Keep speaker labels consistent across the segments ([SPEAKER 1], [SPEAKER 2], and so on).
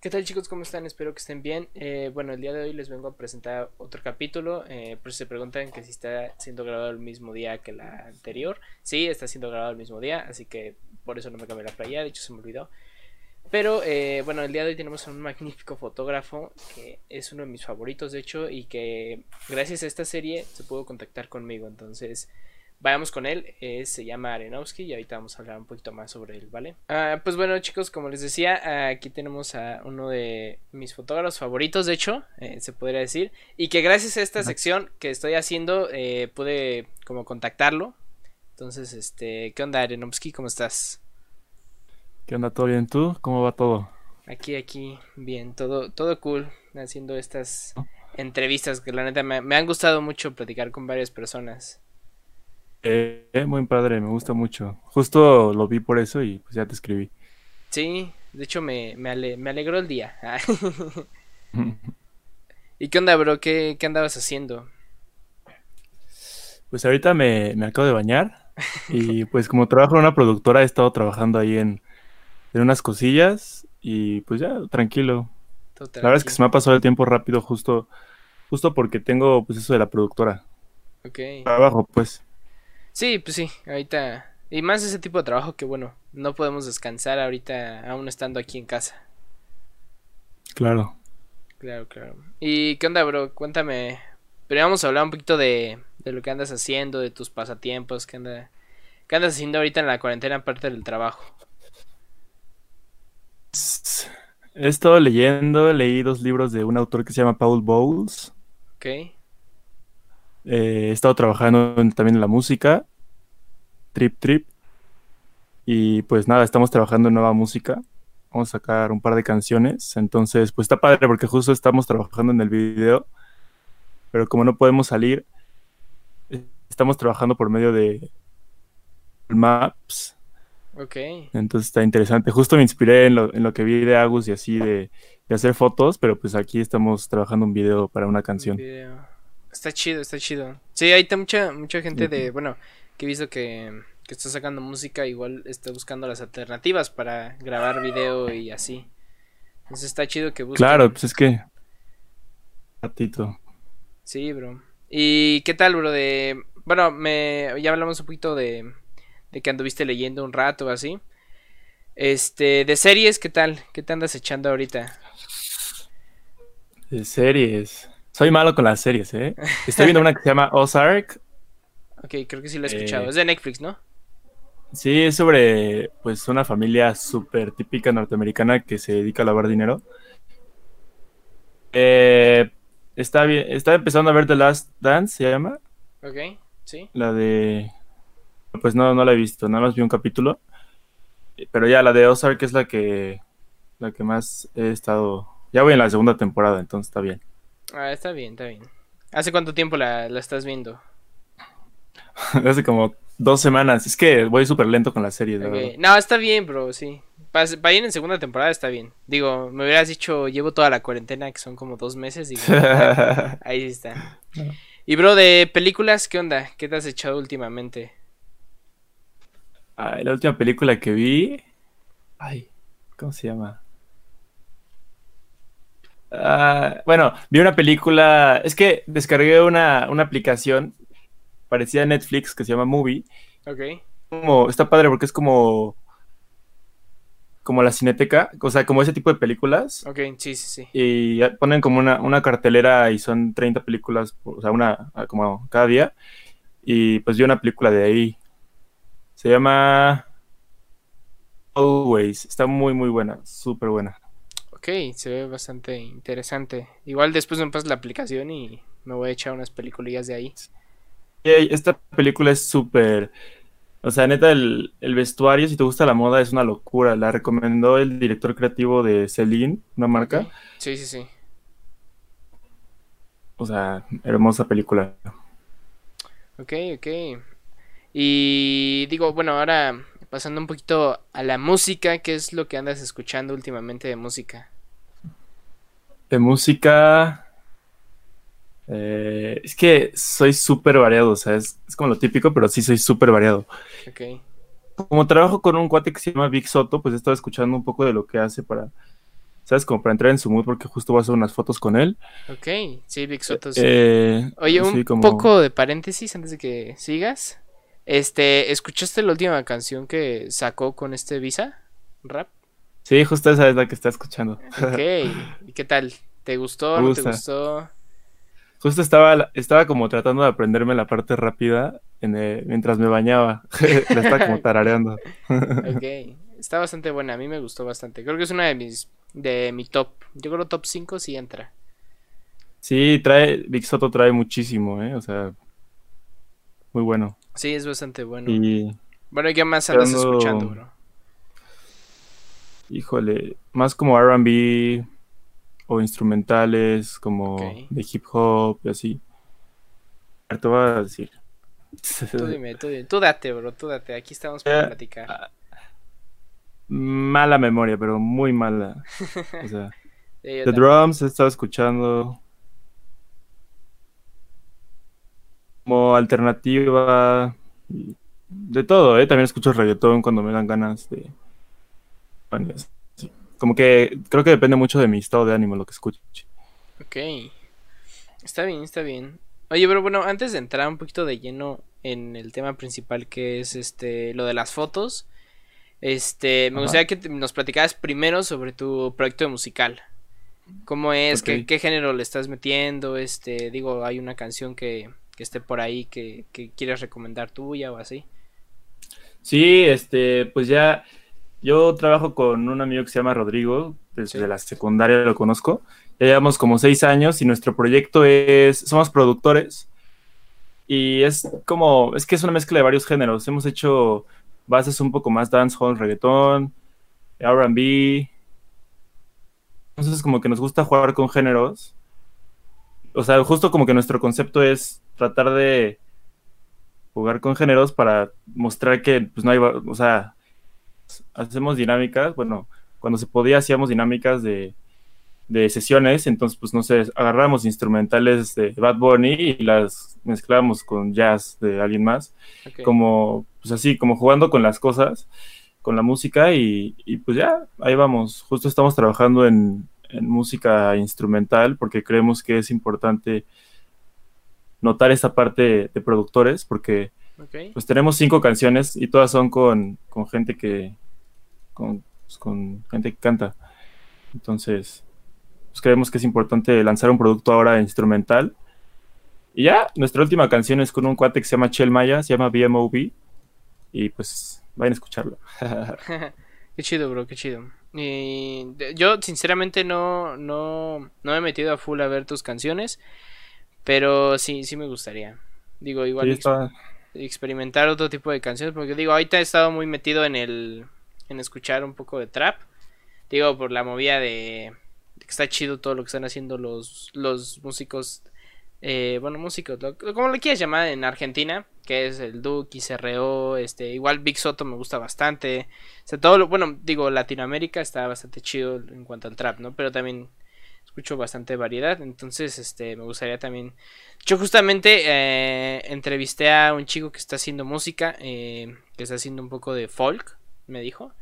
[SPEAKER 1] ¿Qué tal chicos? ¿Cómo están? Espero que estén bien. Eh, bueno, el día de hoy les vengo a presentar otro capítulo. Eh, por si se preguntan que si está siendo grabado el mismo día que la anterior. Sí, está siendo grabado el mismo día, así que por eso no me cambié la playa, de hecho se me olvidó. Pero eh, bueno, el día de hoy tenemos un magnífico fotógrafo que es uno de mis favoritos, de hecho, y que gracias a esta serie se pudo contactar conmigo. Entonces, vayamos con él. se llama Arenovsky y ahorita vamos a hablar un poquito más sobre él, ¿vale? Ah, pues bueno, chicos, como les decía, aquí tenemos a uno de mis fotógrafos favoritos, de hecho, eh, se podría decir. Y que gracias a esta sección que estoy haciendo, eh, pude como contactarlo. Entonces, este, ¿qué onda, Arenovsky? ¿Cómo estás?
[SPEAKER 2] ¿Qué onda? ¿Todo bien tú? ¿Cómo va todo?
[SPEAKER 1] Aquí, aquí, bien, todo, todo cool, haciendo estas entrevistas que la neta me han gustado mucho platicar con varias personas.
[SPEAKER 2] Eh, muy padre, me gusta mucho. Justo lo vi por eso y pues ya te escribí.
[SPEAKER 1] Sí, de hecho me, me, alegró el día. ¿Y qué onda, bro? ¿Qué, andabas haciendo?
[SPEAKER 2] Pues ahorita me, acabo de bañar y pues como trabajo en una productora he estado trabajando ahí en, unas cosillas y pues ya, tranquilo. La verdad es que se me ha pasado el tiempo rápido justo, justo porque tengo pues eso de la productora.
[SPEAKER 1] Ok.
[SPEAKER 2] Trabajo pues.
[SPEAKER 1] Sí, pues sí, ahorita. Y más ese tipo de trabajo que, bueno, no podemos descansar ahorita aún estando aquí en casa.
[SPEAKER 2] Claro.
[SPEAKER 1] Claro, claro. ¿Y qué onda, bro? Cuéntame. Pero vamos a hablar un poquito de, de lo que andas haciendo, de tus pasatiempos, qué, anda, qué andas haciendo ahorita en la cuarentena aparte del trabajo.
[SPEAKER 2] He estado leyendo, leí dos libros de un autor que se llama Paul Bowles.
[SPEAKER 1] Ok.
[SPEAKER 2] Eh, he estado trabajando también en la música, Trip Trip. Y pues nada, estamos trabajando en nueva música. Vamos a sacar un par de canciones. Entonces, pues está padre porque justo estamos trabajando en el video. Pero como no podemos salir, estamos trabajando por medio de Maps.
[SPEAKER 1] Ok.
[SPEAKER 2] Entonces está interesante. Justo me inspiré en lo, en lo que vi de Agus y así de, de, hacer fotos, pero pues aquí estamos trabajando un video para una canción.
[SPEAKER 1] Está chido, está chido. Sí, hay mucha, mucha gente de, bueno, que he visto que, que está sacando música, igual está buscando las alternativas para grabar video y así. Entonces está chido que busquen.
[SPEAKER 2] Claro, pues es que... Ratito.
[SPEAKER 1] Sí, bro. ¿Y qué tal, bro? De... Bueno, me... ya hablamos un poquito de, de que anduviste leyendo un rato así. Este, de series, ¿qué tal? ¿Qué te andas echando ahorita?
[SPEAKER 2] De series. Soy malo con las series, ¿eh? Estoy viendo una que se llama Ozark.
[SPEAKER 1] Ok, creo que sí la he escuchado. Eh, es de Netflix, ¿no?
[SPEAKER 2] Sí, es sobre pues una familia súper típica norteamericana que se dedica a lavar dinero. Eh, está bien, está empezando a ver The Last Dance, se llama.
[SPEAKER 1] Ok, sí.
[SPEAKER 2] La de... Pues no, no la he visto, nada más vi un capítulo. Pero ya la de Ozark es la que, la que más he estado... Ya voy en la segunda temporada, entonces está bien.
[SPEAKER 1] Ah, está bien, está bien. ¿Hace cuánto tiempo la, estás viendo?
[SPEAKER 2] Hace como dos semanas. Es que voy súper lento con la serie.
[SPEAKER 1] No, está bien, bro, sí. Para, ir en segunda temporada está bien. Digo, me hubieras dicho, llevo toda la cuarentena, que son como dos meses. ahí está. Y, bro, de películas, ¿qué onda? ¿Qué te has echado últimamente?
[SPEAKER 2] la última película que vi... Ay, ¿cómo se llama? Ah, bueno, vi una película. Es que descargué una, aplicación parecida a Netflix que se llama Movie.
[SPEAKER 1] Ok.
[SPEAKER 2] Como, está padre porque es como. Como la cineteca, o sea, como ese tipo de películas.
[SPEAKER 1] Ok, sí, sí, sí.
[SPEAKER 2] Y ponen como una, cartelera y son 30 películas, o sea, una como cada día. Y pues vi una película de ahí. Se llama Always. Está muy, muy buena, súper buena.
[SPEAKER 1] Ok, se ve bastante interesante. Igual después me pasas la aplicación y me voy a echar unas peliculillas de ahí.
[SPEAKER 2] Esta película es súper... O sea, neta, el, vestuario, si te gusta la moda, es una locura. La recomendó el director creativo de Celine, una marca.
[SPEAKER 1] Sí, sí, sí.
[SPEAKER 2] O sea, hermosa película.
[SPEAKER 1] Ok, ok. Y digo, bueno, ahora pasando un poquito a la música, ¿qué es lo que andas escuchando últimamente de música?
[SPEAKER 2] De música... Eh, es que soy súper variado, o sea, es, como lo típico, pero sí soy súper variado.
[SPEAKER 1] Ok.
[SPEAKER 2] Como trabajo con un cuate que se llama Big Soto, pues he estado escuchando un poco de lo que hace para, ¿sabes? Como para entrar en su mood porque justo voy a hacer unas fotos con él.
[SPEAKER 1] Ok, sí, Big Soto. sí.
[SPEAKER 2] Eh,
[SPEAKER 1] Oye,
[SPEAKER 2] sí,
[SPEAKER 1] un
[SPEAKER 2] como-
[SPEAKER 1] poco de paréntesis antes de que sigas. Este, ¿escuchaste la última canción que sacó con este Visa? Rap.
[SPEAKER 2] Sí, justo esa es la que está escuchando.
[SPEAKER 1] Ok, ¿y qué tal? ¿Te gustó? ¿No te gustó?
[SPEAKER 2] Justo estaba, estaba como tratando de aprenderme la parte rápida en el- mientras me bañaba. la estaba como tarareando.
[SPEAKER 1] Ok, está bastante buena, a mí me gustó bastante. Creo que es una de mis, de mi top. Yo creo top 5 sí entra.
[SPEAKER 2] Sí, trae, Big Soto trae muchísimo, ¿eh? O sea, muy bueno.
[SPEAKER 1] Sí, es bastante bueno.
[SPEAKER 2] Y,
[SPEAKER 1] Bueno, ¿y qué más andas
[SPEAKER 2] Ando-
[SPEAKER 1] escuchando, bro?
[SPEAKER 2] híjole, más como R&B o instrumentales, como de hip hop y así. A ver, Te voy a decir.
[SPEAKER 1] Tú dime, tú dime. Tú date, bro, tú date. Aquí estamos para
[SPEAKER 2] Eh,
[SPEAKER 1] platicar.
[SPEAKER 2] Mala memoria, pero muy mala. O sea,
[SPEAKER 1] Sí,
[SPEAKER 2] The. Drums he estado escuchando. Como alternativa. De todo, ¿eh? También escucho reggaetón cuando me dan ganas de. bueno, sí. Como que creo que depende mucho de mi estado de ánimo lo que escuche.
[SPEAKER 1] Ok. Está bien, está bien. Oye, pero bueno, antes de entrar un poquito de lleno en el tema principal que es este lo de las fotos, este, me
[SPEAKER 2] Ajá.
[SPEAKER 1] gustaría que te- nos platicaras primero sobre tu proyecto musical. ¿Cómo es? ¿Qué,
[SPEAKER 2] Ok.
[SPEAKER 1] qué género le estás metiendo? Este, digo, hay una canción que, que esté por ahí que, que quieras recomendar tuya o así.
[SPEAKER 2] Sí, este, pues ya. Yo trabajo con un amigo que se llama Rodrigo, desde
[SPEAKER 1] Sí.
[SPEAKER 2] la secundaria lo conozco. Ya llevamos como seis años y nuestro proyecto es, somos productores y es como, es que es una mezcla de varios géneros. Hemos hecho bases un poco más dancehall, reggaetón, R&B. Entonces como que nos gusta jugar con géneros. O sea, justo como que nuestro concepto es tratar de jugar con géneros para mostrar que pues no hay, o sea, hacemos dinámicas, bueno, cuando se podía hacíamos dinámicas de, de sesiones, entonces pues no sé, agarramos instrumentales de Bad Bunny y las mezclamos con jazz de alguien más, como pues así, como jugando con las cosas, con la música y, y, pues ya, ahí vamos, justo estamos trabajando en, en música instrumental porque creemos que es importante notar esta parte de productores porque pues tenemos cinco canciones y todas son con, con gente que con, pues, con gente que canta. Entonces pues creemos que es importante lanzar un producto ahora instrumental. Y ya nuestra última canción es con un cuate que se llama Chel Maya se llama BMOB y pues vayan a escucharlo.
[SPEAKER 1] Qué chido, bro, qué chido. Y yo sinceramente no, no, no me he metido a full a ver tus canciones, pero sí, sí me gustaría. Digo, igual
[SPEAKER 2] Sí,
[SPEAKER 1] ex-
[SPEAKER 2] está-
[SPEAKER 1] experimentar otro tipo de canciones, porque digo, ahorita he estado muy metido en el, en escuchar un poco de trap. Digo, por la movida de, de que está chido todo lo que están haciendo los, los músicos, eh, bueno, músicos, lo- como lo quieras llamar en Argentina, que es el Duki, CRO, este, igual Big Soto me gusta bastante. O sea, todo lo, bueno, digo, Latinoamérica está bastante chido en cuanto al trap, ¿no? Pero también escucho bastante variedad, entonces, este, me gustaría también... Yo justamente eh, entrevisté a un chico que está haciendo música, eh, que está haciendo un poco de folk, me dijo.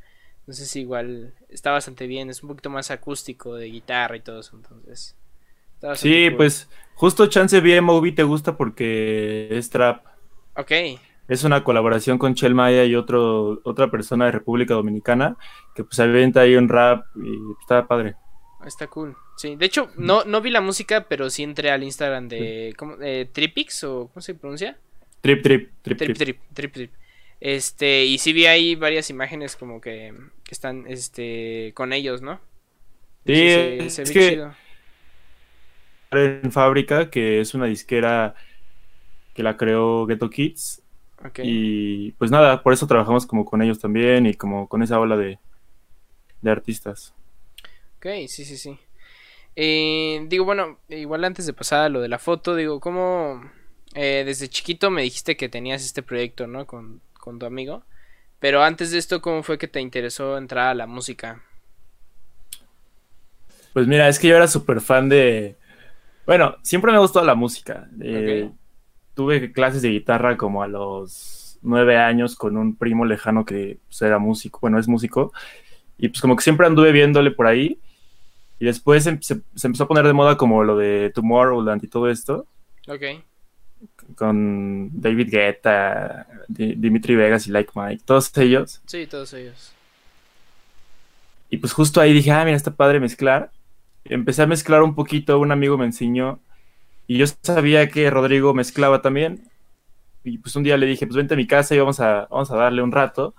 [SPEAKER 1] Entonces igual está bastante bien, es un poquito más acústico de guitarra y todo eso, entonces...
[SPEAKER 2] sí
[SPEAKER 1] cool.
[SPEAKER 2] pues justo Chance BMOB te gusta porque es trap
[SPEAKER 1] Ok,
[SPEAKER 2] Es una colaboración con Chel Maya y otro, otra persona de República Dominicana que pues avienta ahí un rap y está padre.
[SPEAKER 1] Está cool. Sí, de hecho, no, no vi la música, pero sí entré al Instagram de... ¿cómo? Eh, ¿Tripix o cómo se pronuncia?
[SPEAKER 2] Trip, trip, trip,
[SPEAKER 1] Trip,
[SPEAKER 2] trip.
[SPEAKER 1] trip. Este, y sí vi ahí varias imágenes como que, que están, este, con ellos, ¿no?
[SPEAKER 2] Sí,
[SPEAKER 1] se
[SPEAKER 2] es
[SPEAKER 1] ve
[SPEAKER 2] que-
[SPEAKER 1] chido.
[SPEAKER 2] En Fábrica, que es una disquera que la creó Ghetto Kids.
[SPEAKER 1] Ok.
[SPEAKER 2] Y pues nada, por eso trabajamos como con ellos también y como con esa ola de, de artistas.
[SPEAKER 1] Ok, sí, sí, sí. Eh, digo, bueno, igual antes de pasar a lo de la foto, digo, ¿cómo eh, desde chiquito me dijiste que tenías este proyecto, ¿no? Con, con tu amigo. Pero antes de esto, ¿cómo fue que te interesó entrar a la música?
[SPEAKER 2] Pues mira, es que yo era súper fan de... Bueno, siempre me gustó la música. Eh. Tuve clases de guitarra como a los nueve años con un primo lejano que pues, era músico, bueno, es músico. Y pues como que siempre anduve viéndole por ahí. Y después se, se- se empezó a poner de moda como lo de Tomorrowland y todo esto,
[SPEAKER 1] Ok.
[SPEAKER 2] con David Guetta, Di- Dimitri Vegas y Like Mike, todos ellos.
[SPEAKER 1] Sí, todos ellos.
[SPEAKER 2] Y pues justo ahí dije, ah, mira, está padre mezclar. Empecé a mezclar un poquito, un amigo me enseñó. Y yo sabía que Rodrigo mezclaba también. Y pues un día le dije, pues vente a mi casa y vamos a, vamos a darle un rato.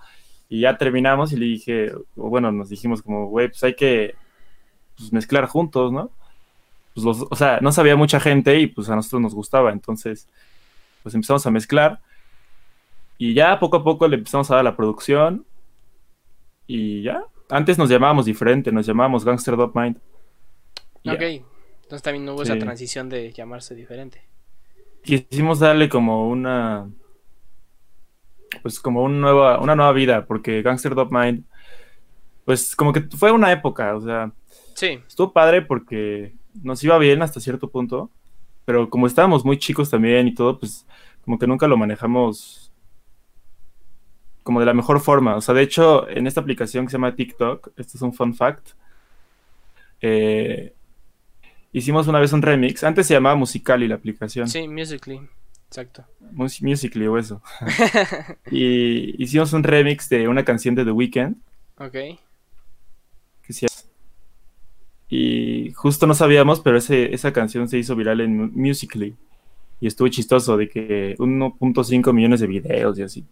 [SPEAKER 2] Y ya terminamos y le dije, o bueno, nos dijimos como, güey, pues hay que pues, mezclar juntos, ¿no? Pues los, o sea, no sabía mucha gente y pues a nosotros nos gustaba. Entonces, pues empezamos a mezclar. Y ya poco a poco le empezamos a dar la producción. Y ya, antes nos llamábamos diferente, nos llamábamos Gangster Dot Mind. Y ya.
[SPEAKER 1] Ok. Entonces también no hubo esa transición de llamarse diferente.
[SPEAKER 2] Quisimos darle como una. Pues como una nueva, una nueva vida, porque Gangster Dot Mind. Pues como que fue una época, o sea,
[SPEAKER 1] Sí,
[SPEAKER 2] estuvo padre porque nos iba bien hasta cierto punto, pero como estábamos muy chicos también y todo, pues como que nunca lo manejamos como de la mejor forma. O sea, de hecho, en esta aplicación que se llama TikTok, esto es un fun fact, eh, hicimos una vez un remix. Antes se llamaba Musical.ly la aplicación.
[SPEAKER 1] sí, Musically. Exacto.
[SPEAKER 2] Mus- Musical.ly o eso. y hicimos un remix de una canción de The Weeknd
[SPEAKER 1] Ok.
[SPEAKER 2] Y justo no sabíamos, pero ese, esa canción se hizo viral en Mu- Musical.ly. Y estuvo chistoso de que 1.5 millones de videos y así.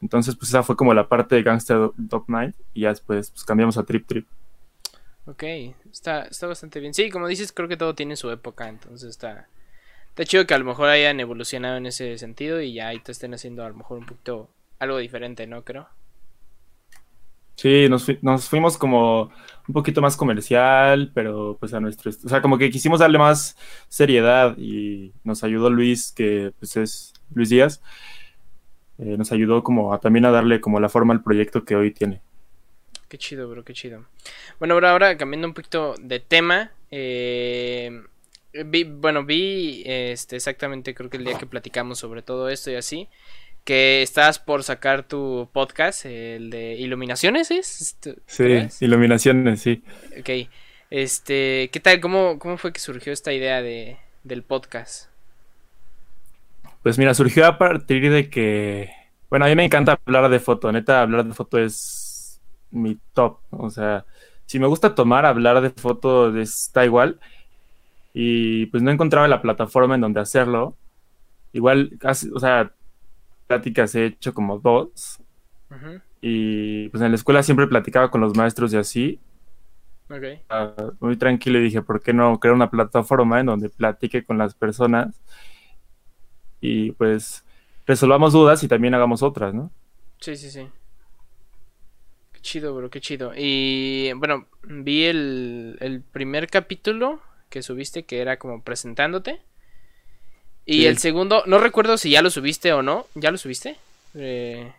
[SPEAKER 2] Entonces, pues esa fue como la parte de Gangsta Top 9 y ya después pues, cambiamos a Trip Trip.
[SPEAKER 1] Ok, está, está bastante bien. Sí, como dices, creo que todo tiene su época, entonces está, está chido que a lo mejor hayan evolucionado en ese sentido y ya ahí te estén haciendo a lo mejor un poquito algo diferente, ¿no? Creo.
[SPEAKER 2] Sí, nos, fui- nos fuimos como un poquito más comercial, pero pues a nuestro... est- O sea, como que quisimos darle más seriedad y nos ayudó Luis, que pues es Luis Díaz, eh, nos ayudó como también a darle como la forma al proyecto que hoy tiene.
[SPEAKER 1] Qué chido, bro, qué chido. Bueno, ahora, ahora cambiando un poquito de tema. eh, bueno, vi este, exactamente, creo que el día que platicamos sobre todo esto y así, que estás por sacar tu podcast, el de Iluminaciones, ¿es? Este,
[SPEAKER 2] Sí, iluminaciones, sí.
[SPEAKER 1] Ok. Este, ¿qué tal? ¿Cómo, cómo fue que surgió esta idea de, del podcast?
[SPEAKER 2] Pues mira, surgió a partir de que, bueno, a mí me encanta hablar de foto, neta, hablar de foto es mi top, o sea, si me gusta tomar, hablar de foto está igual, y pues no encontraba la plataforma en donde hacerlo, igual, casi, o sea, pláticas he hecho como dos, y pues en la escuela siempre platicaba con los maestros y así,
[SPEAKER 1] Ok.
[SPEAKER 2] ah, muy tranquilo y dije, ¿por qué no crear una plataforma en donde platique con las personas y pues resolvamos dudas y también hagamos otras, ¿no?
[SPEAKER 1] Sí, sí, sí. Qué chido, bro, qué chido. Y bueno, vi el, el primer capítulo que subiste que era como presentándote. Y
[SPEAKER 2] Sí.
[SPEAKER 1] el segundo, no recuerdo si ya lo subiste o no. ¿Ya lo subiste? Eh,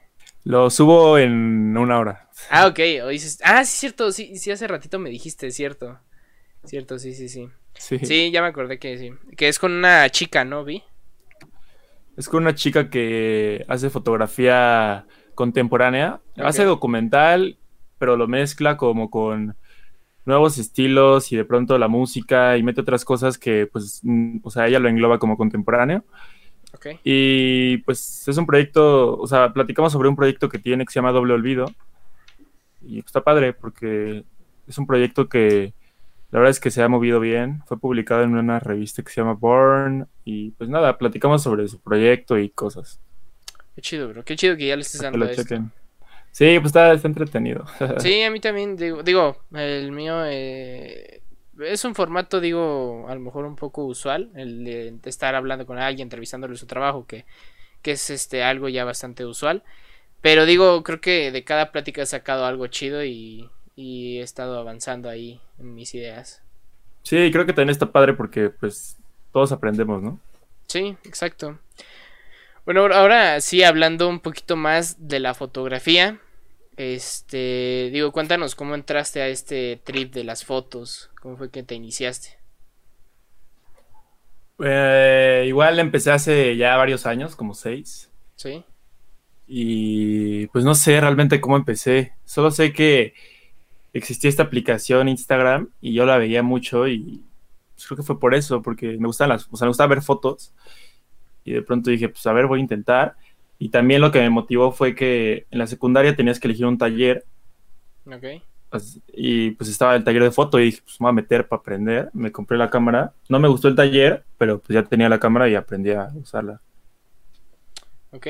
[SPEAKER 2] Lo subo en una hora.
[SPEAKER 1] Ah, ok. O dices... Ah, sí, cierto. Sí, sí, hace ratito me dijiste, cierto. Cierto, sí, sí, sí.
[SPEAKER 2] Sí.
[SPEAKER 1] Sí, ya me acordé que sí. Que es con una chica, ¿no? Vi.
[SPEAKER 2] Es con una chica que hace fotografía contemporánea, hace documental, pero lo mezcla como con nuevos estilos y de pronto la música y mete otras cosas que pues, mm, o sea, ella lo engloba como contemporáneo.
[SPEAKER 1] Ok.
[SPEAKER 2] Y pues es un proyecto, o sea, platicamos sobre un proyecto que tiene que se llama Doble Olvido. Y está padre porque es un proyecto que la verdad es que se ha movido bien. Fue publicado en una revista que se llama Born. Y pues nada, platicamos sobre su proyecto y cosas.
[SPEAKER 1] Qué chido, bro. Qué chido que ya le estés
[SPEAKER 2] Para que
[SPEAKER 1] dando
[SPEAKER 2] lo
[SPEAKER 1] esto.
[SPEAKER 2] chequen. Sí, pues está, está entretenido.
[SPEAKER 1] Sí, a mí también, digo, digo el mío eh, es un formato, digo, a lo mejor un poco usual, el de estar hablando con alguien, entrevistándole su trabajo, que, que es este algo ya bastante usual. Pero digo, creo que de cada plática he sacado algo chido y, y he estado avanzando ahí en mis ideas.
[SPEAKER 2] Sí, creo que también está padre porque pues todos aprendemos, ¿no?
[SPEAKER 1] Sí, exacto. Bueno, ahora- ahora sí, hablando un poquito más de la fotografía. Este, digo, cuéntanos cómo entraste a este trip de las fotos, cómo fue que te iniciaste.
[SPEAKER 2] Eh, igual empecé hace ya varios años, como seis.
[SPEAKER 1] ¿Sí?
[SPEAKER 2] Y pues no sé realmente cómo empecé. Solo sé que existía esta aplicación Instagram y yo la veía mucho y pues, creo que fue por eso, porque me gustan las, o sea, me gustaba ver fotos y de pronto dije, pues a ver, voy a intentar. Y también lo que me motivó fue que en la secundaria tenías que elegir un taller.
[SPEAKER 1] Ok.
[SPEAKER 2] pues, y pues estaba el taller de foto y dije, pues me voy a meter para aprender. Me compré la cámara. No me gustó el taller, pero pues ya tenía la cámara y aprendí a usarla.
[SPEAKER 1] Ok.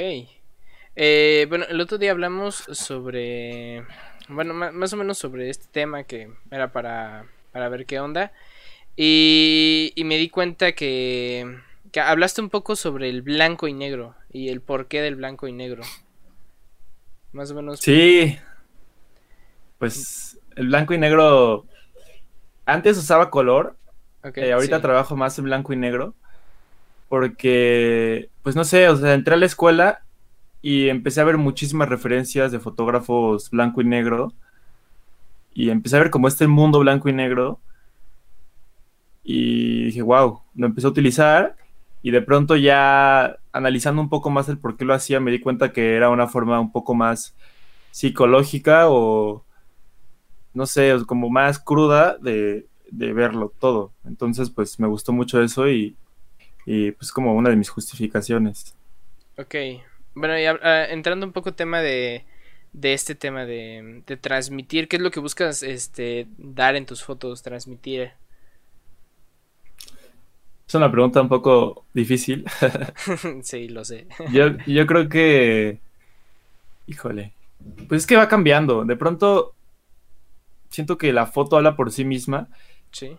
[SPEAKER 1] Eh, bueno, el otro día hablamos sobre, bueno, más o menos sobre este tema que era para, para ver qué onda. Y, y me di cuenta que, que hablaste un poco sobre el blanco y negro y el porqué del blanco y negro. Más o menos.
[SPEAKER 2] Sí. Pues el blanco y negro. Antes usaba color,
[SPEAKER 1] Ok,
[SPEAKER 2] eh, ahorita
[SPEAKER 1] sí.
[SPEAKER 2] trabajo más en blanco y negro. Porque, pues no sé, o sea, entré a la escuela y empecé a ver muchísimas referencias de fotógrafos blanco y negro. Y empecé a ver como este mundo blanco y negro. Y dije, wow, lo empecé a utilizar. Y de pronto ya analizando un poco más el por qué lo hacía, me di cuenta que era una forma un poco más psicológica o, no sé, como más cruda de, de verlo todo. Entonces, pues me gustó mucho eso y, y pues como una de mis justificaciones.
[SPEAKER 1] Ok. Bueno, y ah, entrando un poco tema de, de este tema de, de transmitir, ¿qué es lo que buscas este dar en tus fotos, transmitir?
[SPEAKER 2] Es una pregunta un poco difícil.
[SPEAKER 1] sí, lo sé.
[SPEAKER 2] Yo, yo creo que, híjole, pues es que va cambiando. De pronto siento que la foto habla por sí misma
[SPEAKER 1] Sí.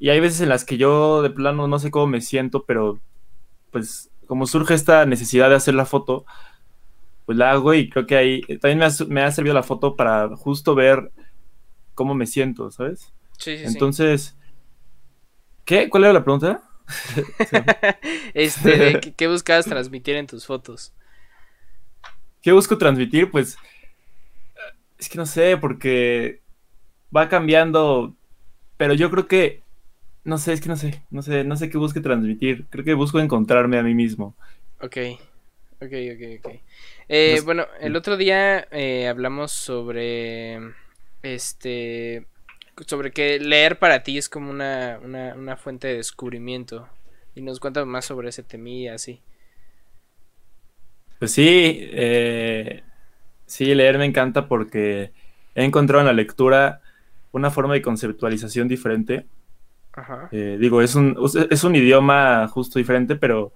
[SPEAKER 2] y hay veces en las que yo de plano no sé cómo me siento, pero pues como surge esta necesidad de hacer la foto, pues la hago y creo que ahí también me ha, me ha servido la foto para justo ver cómo me siento, ¿sabes?
[SPEAKER 1] Sí, sí, sí.
[SPEAKER 2] Entonces, ¿qué? ¿Cuál era la pregunta?
[SPEAKER 1] Este, ¿qué, qué buscabas transmitir en tus fotos?
[SPEAKER 2] ¿Qué busco transmitir? Pues es que no sé, porque va cambiando, pero yo creo que, no sé, es que no sé, no sé, no sé qué busque transmitir. Creo que busco encontrarme a mí mismo.
[SPEAKER 1] Ok, ok, ok, ok. Eh,
[SPEAKER 2] Los-
[SPEAKER 1] bueno, el otro día eh, hablamos sobre, este, sobre que leer para ti es como una, una, una fuente de descubrimiento. Y nos cuenta más sobre ese temilla, así.
[SPEAKER 2] Pues sí, eh, sí, leer me encanta porque he encontrado en la lectura una forma de conceptualización diferente.
[SPEAKER 1] Ajá.
[SPEAKER 2] Eh, digo, es un, es un idioma justo diferente, pero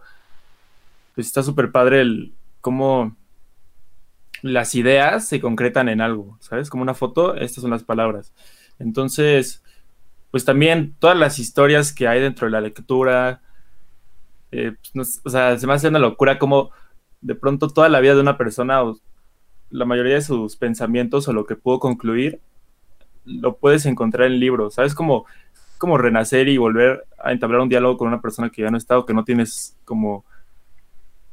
[SPEAKER 2] pues está súper padre el cómo las ideas se concretan en algo, ¿sabes? Como una foto, estas son las palabras. Entonces, pues también todas las historias que hay dentro de la lectura, eh, pues, no o sea, se me hace una locura como de pronto toda la vida de una persona, o la mayoría de sus pensamientos o lo que pudo concluir, lo puedes encontrar en libros, ¿sabes? Como como renacer y volver a entablar un diálogo con una persona que ya no está o que no tienes como...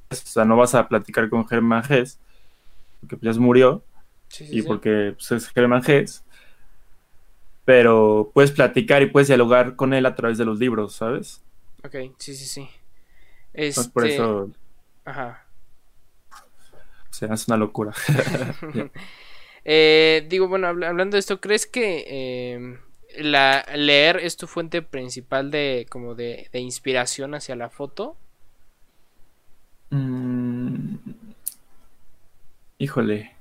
[SPEAKER 2] O sea, no vas a platicar con Germán Gess, porque pues, ya se murió,
[SPEAKER 1] Sí, sí,
[SPEAKER 2] y porque pues, es Germán Gess, pero puedes platicar y puedes dialogar con él a través de los libros, ¿sabes?
[SPEAKER 1] Ok, sí, sí, sí.
[SPEAKER 2] Entonces, por
[SPEAKER 1] Este,
[SPEAKER 2] eso
[SPEAKER 1] Ajá.
[SPEAKER 2] o sea, es una locura.
[SPEAKER 1] Eh, digo, bueno, habla- hablando de esto, ¿crees que eh, la, leer es tu fuente principal de como de, de inspiración hacia la foto?
[SPEAKER 2] Mm, Híjole.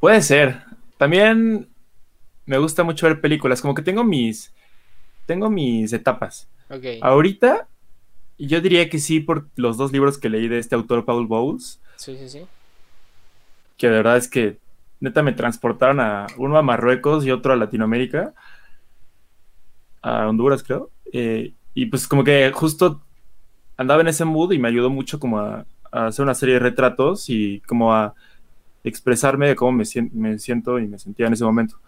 [SPEAKER 2] Puede ser. También me gusta mucho ver películas, como que tengo mis tengo mis etapas.
[SPEAKER 1] Ok.
[SPEAKER 2] Ahorita yo diría que sí por los dos libros que leí de este autor Paul Bowles,
[SPEAKER 1] Sí, sí, sí.
[SPEAKER 2] que de verdad es que neta me transportaron a uno a Marruecos y otro a Latinoamérica, a Honduras creo, Eh, y pues como que justo andaba en ese mood y me ayudó mucho como a, a hacer una serie de retratos y como a expresarme de cómo me, me siento y me sentía en ese momento.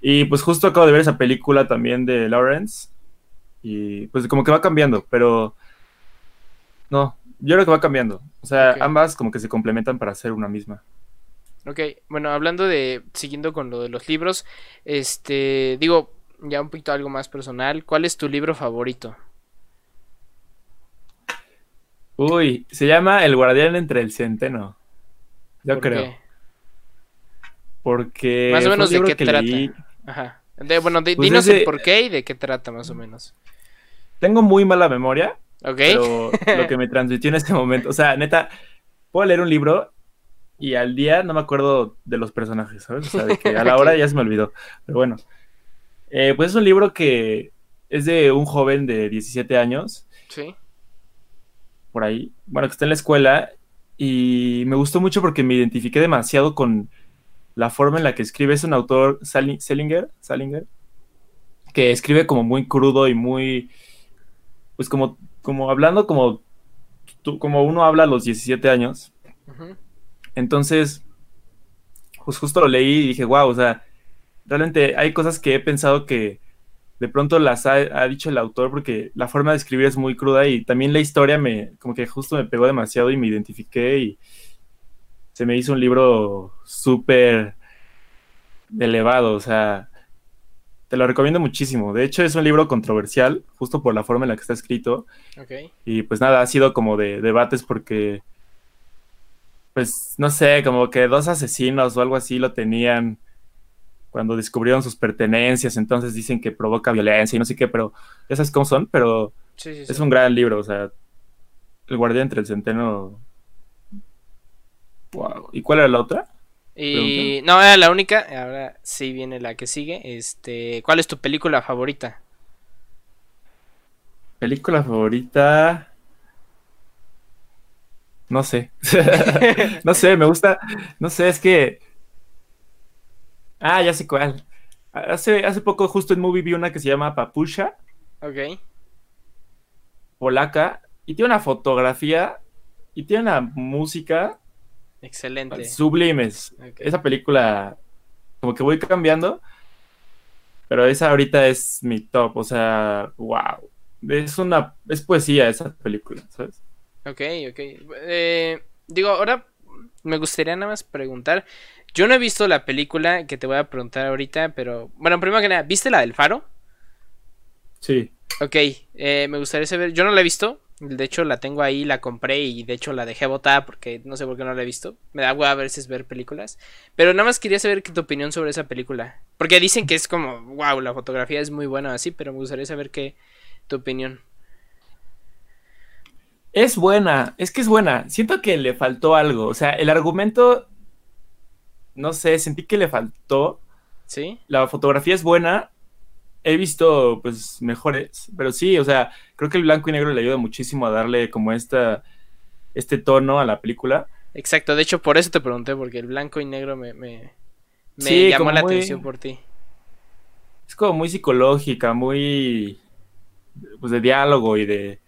[SPEAKER 2] Y pues justo acabo de ver esa película también de Lawrence y pues como que va cambiando, pero no, yo creo que va cambiando. O sea, ambas como que se complementan para hacer una misma.
[SPEAKER 1] Ok, bueno, hablando de, siguiendo con lo de los libros, este, digo, ya un poquito algo más personal, ¿cuál es tu libro favorito?
[SPEAKER 2] Uy, se llama El guardián entre el centeno. Yo
[SPEAKER 1] ¿Por
[SPEAKER 2] creo.
[SPEAKER 1] qué?
[SPEAKER 2] Porque.
[SPEAKER 1] Más o menos de qué trata.
[SPEAKER 2] leí-
[SPEAKER 1] Ajá. De- bueno,
[SPEAKER 2] Pues
[SPEAKER 1] dinos el por qué y de qué trata más o menos.
[SPEAKER 2] Tengo muy mala memoria,
[SPEAKER 1] ¿Ok?
[SPEAKER 2] pero lo que me transmitió en este momento. O sea, neta, puedo leer un libro y al día no me acuerdo de los personajes, ¿sabes? O sea, de que a la hora ya se me olvidó. Pero bueno. Eh, pues es un libro que es de un joven de 17 años,
[SPEAKER 1] Sí.
[SPEAKER 2] por ahí. Bueno, que está en la escuela. Y me gustó mucho porque me identifiqué demasiado con la forma en la que escribe. Es un autor, Sali- Salinger, Salinger, que escribe como muy crudo y muy, pues como, como hablando como, tú- como uno habla a los 17 años. Entonces, pues justo lo leí y dije, wow, o sea, realmente hay cosas que he pensado que de pronto las ha, ha dicho el autor porque la forma de escribir es muy cruda y también la historia me, como que justo me pegó demasiado y me identifiqué y se me hizo un libro súper elevado, o sea, te lo recomiendo muchísimo. De hecho, es un libro controversial, justo por la forma en la que está escrito. Y pues nada, ha sido como de debates porque, pues no sé, como que dos asesinos o algo así lo tenían cuando descubrieron sus pertenencias, entonces dicen que provoca violencia y no sé qué, pero ya sabes cómo son, pero
[SPEAKER 1] Sí, sí,
[SPEAKER 2] es un gran libro, o sea, El guardián entre el centeno. Wow. ¿Y cuál era la otra?
[SPEAKER 1] Y no, era la única. Ahora sí viene la que sigue. Este, ¿cuál es tu película favorita?
[SPEAKER 2] Película favorita. No sé. no sé, me gusta. No sé, es que. Ah, ya sé cuál. Hace, hace poco, justo en Movie, vi una que se llama Papusha,
[SPEAKER 1] Ok.
[SPEAKER 2] polaca, y tiene una fotografía y tiene una música
[SPEAKER 1] Excelente.
[SPEAKER 2] sublimes. Esa película, como que voy cambiando, pero esa ahorita es mi top, o sea, wow. Es una, es poesía esa película, ¿sabes?
[SPEAKER 1] Ok, ok. Eh, digo, ahora me gustaría nada más preguntar. Yo no he visto la película que te voy a preguntar ahorita, pero bueno, primero que nada, ¿viste la del faro?
[SPEAKER 2] Sí.
[SPEAKER 1] Ok, eh, me gustaría saber. Yo no la he visto. De hecho, la tengo ahí, la compré y de hecho la dejé botada porque no sé por qué no la he visto. Me da hueva a veces ver películas. Pero nada más quería saber qué tu opinión sobre esa película. Porque dicen que es como, wow, la fotografía es muy buena así, pero me gustaría saber qué tu opinión.
[SPEAKER 2] Es buena, es que es buena. Siento que le faltó algo. O sea, el argumento, no sé, sentí que le faltó.
[SPEAKER 1] ¿Sí?
[SPEAKER 2] La fotografía es buena. He visto, pues, mejores. Pero sí, o sea, creo que el blanco y negro le ayuda muchísimo a darle como esta, este tono a la película.
[SPEAKER 1] Exacto, de hecho por eso te pregunté, porque el blanco y negro me, me, me
[SPEAKER 2] Sí,
[SPEAKER 1] llamó la
[SPEAKER 2] muy-
[SPEAKER 1] atención por ti.
[SPEAKER 2] Es como muy psicológica, muy, pues, de diálogo y de,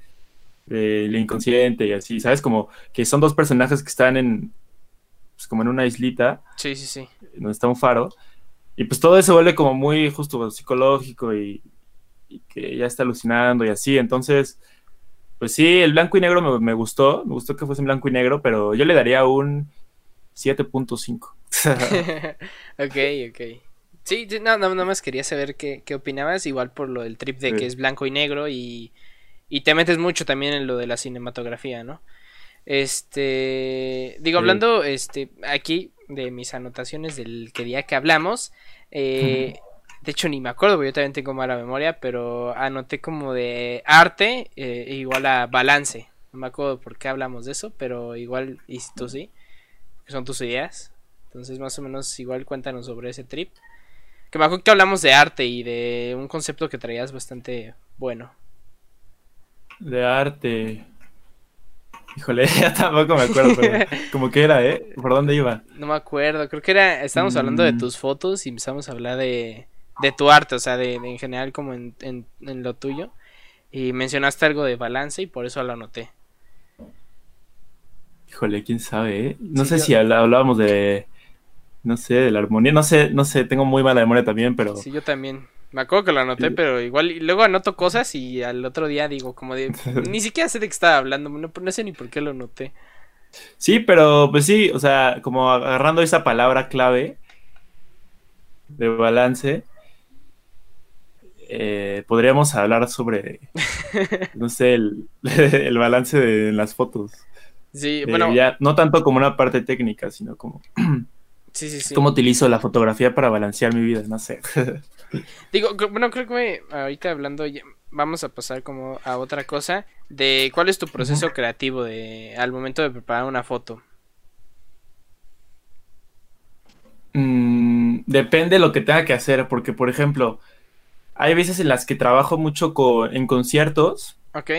[SPEAKER 2] de lo inconsciente y así, ¿sabes? Como que son dos personajes que están en, pues, como en una islita.
[SPEAKER 1] Sí, sí, sí.
[SPEAKER 2] donde está un faro. Y pues todo eso vuelve como muy justo psicológico y, y que ya está alucinando y así. Entonces, pues sí, el blanco y negro me, me gustó. Me gustó que fuese en blanco y negro, pero yo le daría un 7.5.
[SPEAKER 1] ok, ok. Sí, sí, no, no, nada más quería saber qué, qué opinabas, igual por lo del trip de
[SPEAKER 2] Sí.
[SPEAKER 1] que es blanco y negro y, y te metes mucho también en lo de la cinematografía, ¿no? Este, digo,
[SPEAKER 2] Sí.
[SPEAKER 1] hablando este, aquí de mis anotaciones del que día que hablamos, eh, de hecho ni me acuerdo, porque yo también tengo mala memoria, pero anoté como de arte eh, igual a balance. No me acuerdo por qué hablamos de eso, pero igual, y tú sí, que son tus ideas. Entonces, más o menos, igual cuéntanos sobre ese trip. Que me acuerdo que hablamos de arte y de un concepto que traías bastante bueno.
[SPEAKER 2] de arte. Híjole, ya tampoco me acuerdo, pero como que era, ¿eh? ¿Por dónde iba?
[SPEAKER 1] No me acuerdo, creo que era, estábamos hablando de
[SPEAKER 2] Mm.
[SPEAKER 1] tus fotos y empezamos a hablar de, de tu arte, o sea, de, de en general como en, en, en lo tuyo. Y mencionaste algo de balance y por eso lo anoté.
[SPEAKER 2] Híjole, quién sabe, ¿eh? No
[SPEAKER 1] Sí,
[SPEAKER 2] sé
[SPEAKER 1] yo-
[SPEAKER 2] si hablábamos de, no sé, de la armonía. No sé, no sé, tengo muy mala memoria también, pero...
[SPEAKER 1] Sí, yo también. Me acuerdo que lo anoté,
[SPEAKER 2] Sí.
[SPEAKER 1] pero igual, y luego anoto cosas y al otro día digo como de, ni siquiera sé de qué estaba hablando, no, no sé ni por qué lo anoté.
[SPEAKER 2] Sí, pero pues sí, o sea, como agarrando esa palabra clave de balance, eh, podríamos hablar sobre, no sé, el, el balance de en las fotos.
[SPEAKER 1] Sí,
[SPEAKER 2] Eh,
[SPEAKER 1] bueno,
[SPEAKER 2] ya, no tanto como una parte técnica, sino como...
[SPEAKER 1] Sí, sí, sí.
[SPEAKER 2] ¿Cómo utilizo la fotografía para balancear mi vida? No sé.
[SPEAKER 1] Digo, bueno, creo que ahorita hablando, ya- vamos a pasar como a otra cosa, de cuál es tu proceso creativo de al momento de preparar una foto.
[SPEAKER 2] Mm, depende de lo que tenga que hacer, porque por ejemplo, hay veces en las que trabajo mucho co- en conciertos,
[SPEAKER 1] ¿Ok?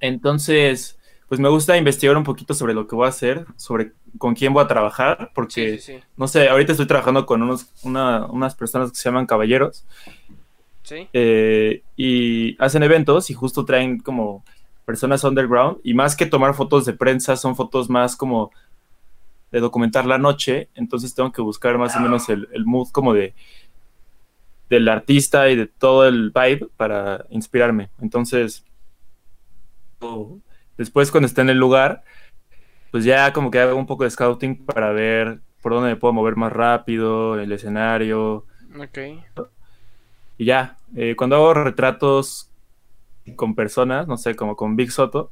[SPEAKER 2] entonces, pues me gusta investigar un poquito sobre lo que voy a hacer, sobre con quién voy a trabajar, porque,
[SPEAKER 1] Sí, sí, sí.
[SPEAKER 2] no sé, ahorita estoy trabajando con unos, una- unas personas que se llaman caballeros,
[SPEAKER 1] Sí.
[SPEAKER 2] eh, y hacen eventos y justo traen como personas underground, y más que tomar fotos de prensa, son fotos más como de documentar la noche, entonces tengo que buscar más o menos el, el mood como de del artista y de todo el vibe para inspirarme. Entonces, o- después cuando esté en el lugar, pues ya como que hago un poco de scouting para ver por dónde me puedo mover más rápido, el escenario,
[SPEAKER 1] Ok.
[SPEAKER 2] y ya. Eh, cuando hago retratos con personas, no sé, como con Big Soto,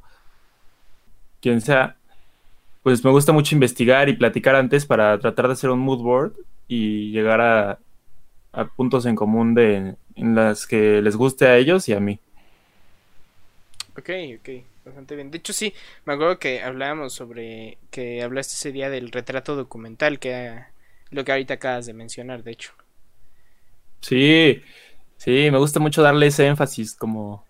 [SPEAKER 2] quien sea, pues me gusta mucho investigar y platicar antes para tratar de hacer un mood board y llegar a, a puntos en común de, en las que les guste a ellos y a mí.
[SPEAKER 1] Ok, ok, bastante bien. De hecho, sí, me acuerdo que hablábamos sobre que hablaste ese día del retrato documental, que era lo que ahorita acabas de mencionar, de hecho.
[SPEAKER 2] Sí, sí, me gusta mucho darle ese énfasis como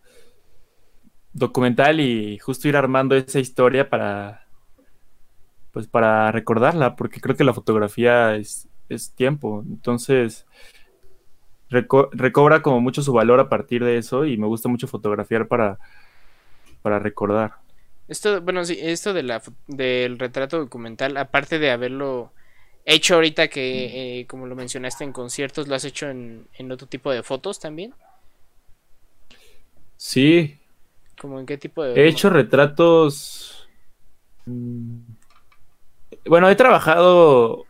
[SPEAKER 2] documental y justo ir armando esa historia para, pues para recordarla, porque creo que la fotografía es, es tiempo, entonces reco- recobra como mucho su valor a partir de eso y me gusta mucho fotografiar para, para recordar.
[SPEAKER 1] Esto, bueno, sí, esto de la, del retrato documental, aparte de haberlo hecho ahorita que, eh, como lo mencionaste en conciertos, lo has hecho en, en otro tipo de fotos también.
[SPEAKER 2] Sí,
[SPEAKER 1] Como en qué tipo de...
[SPEAKER 2] he hecho retratos... mm, Bueno, he trabajado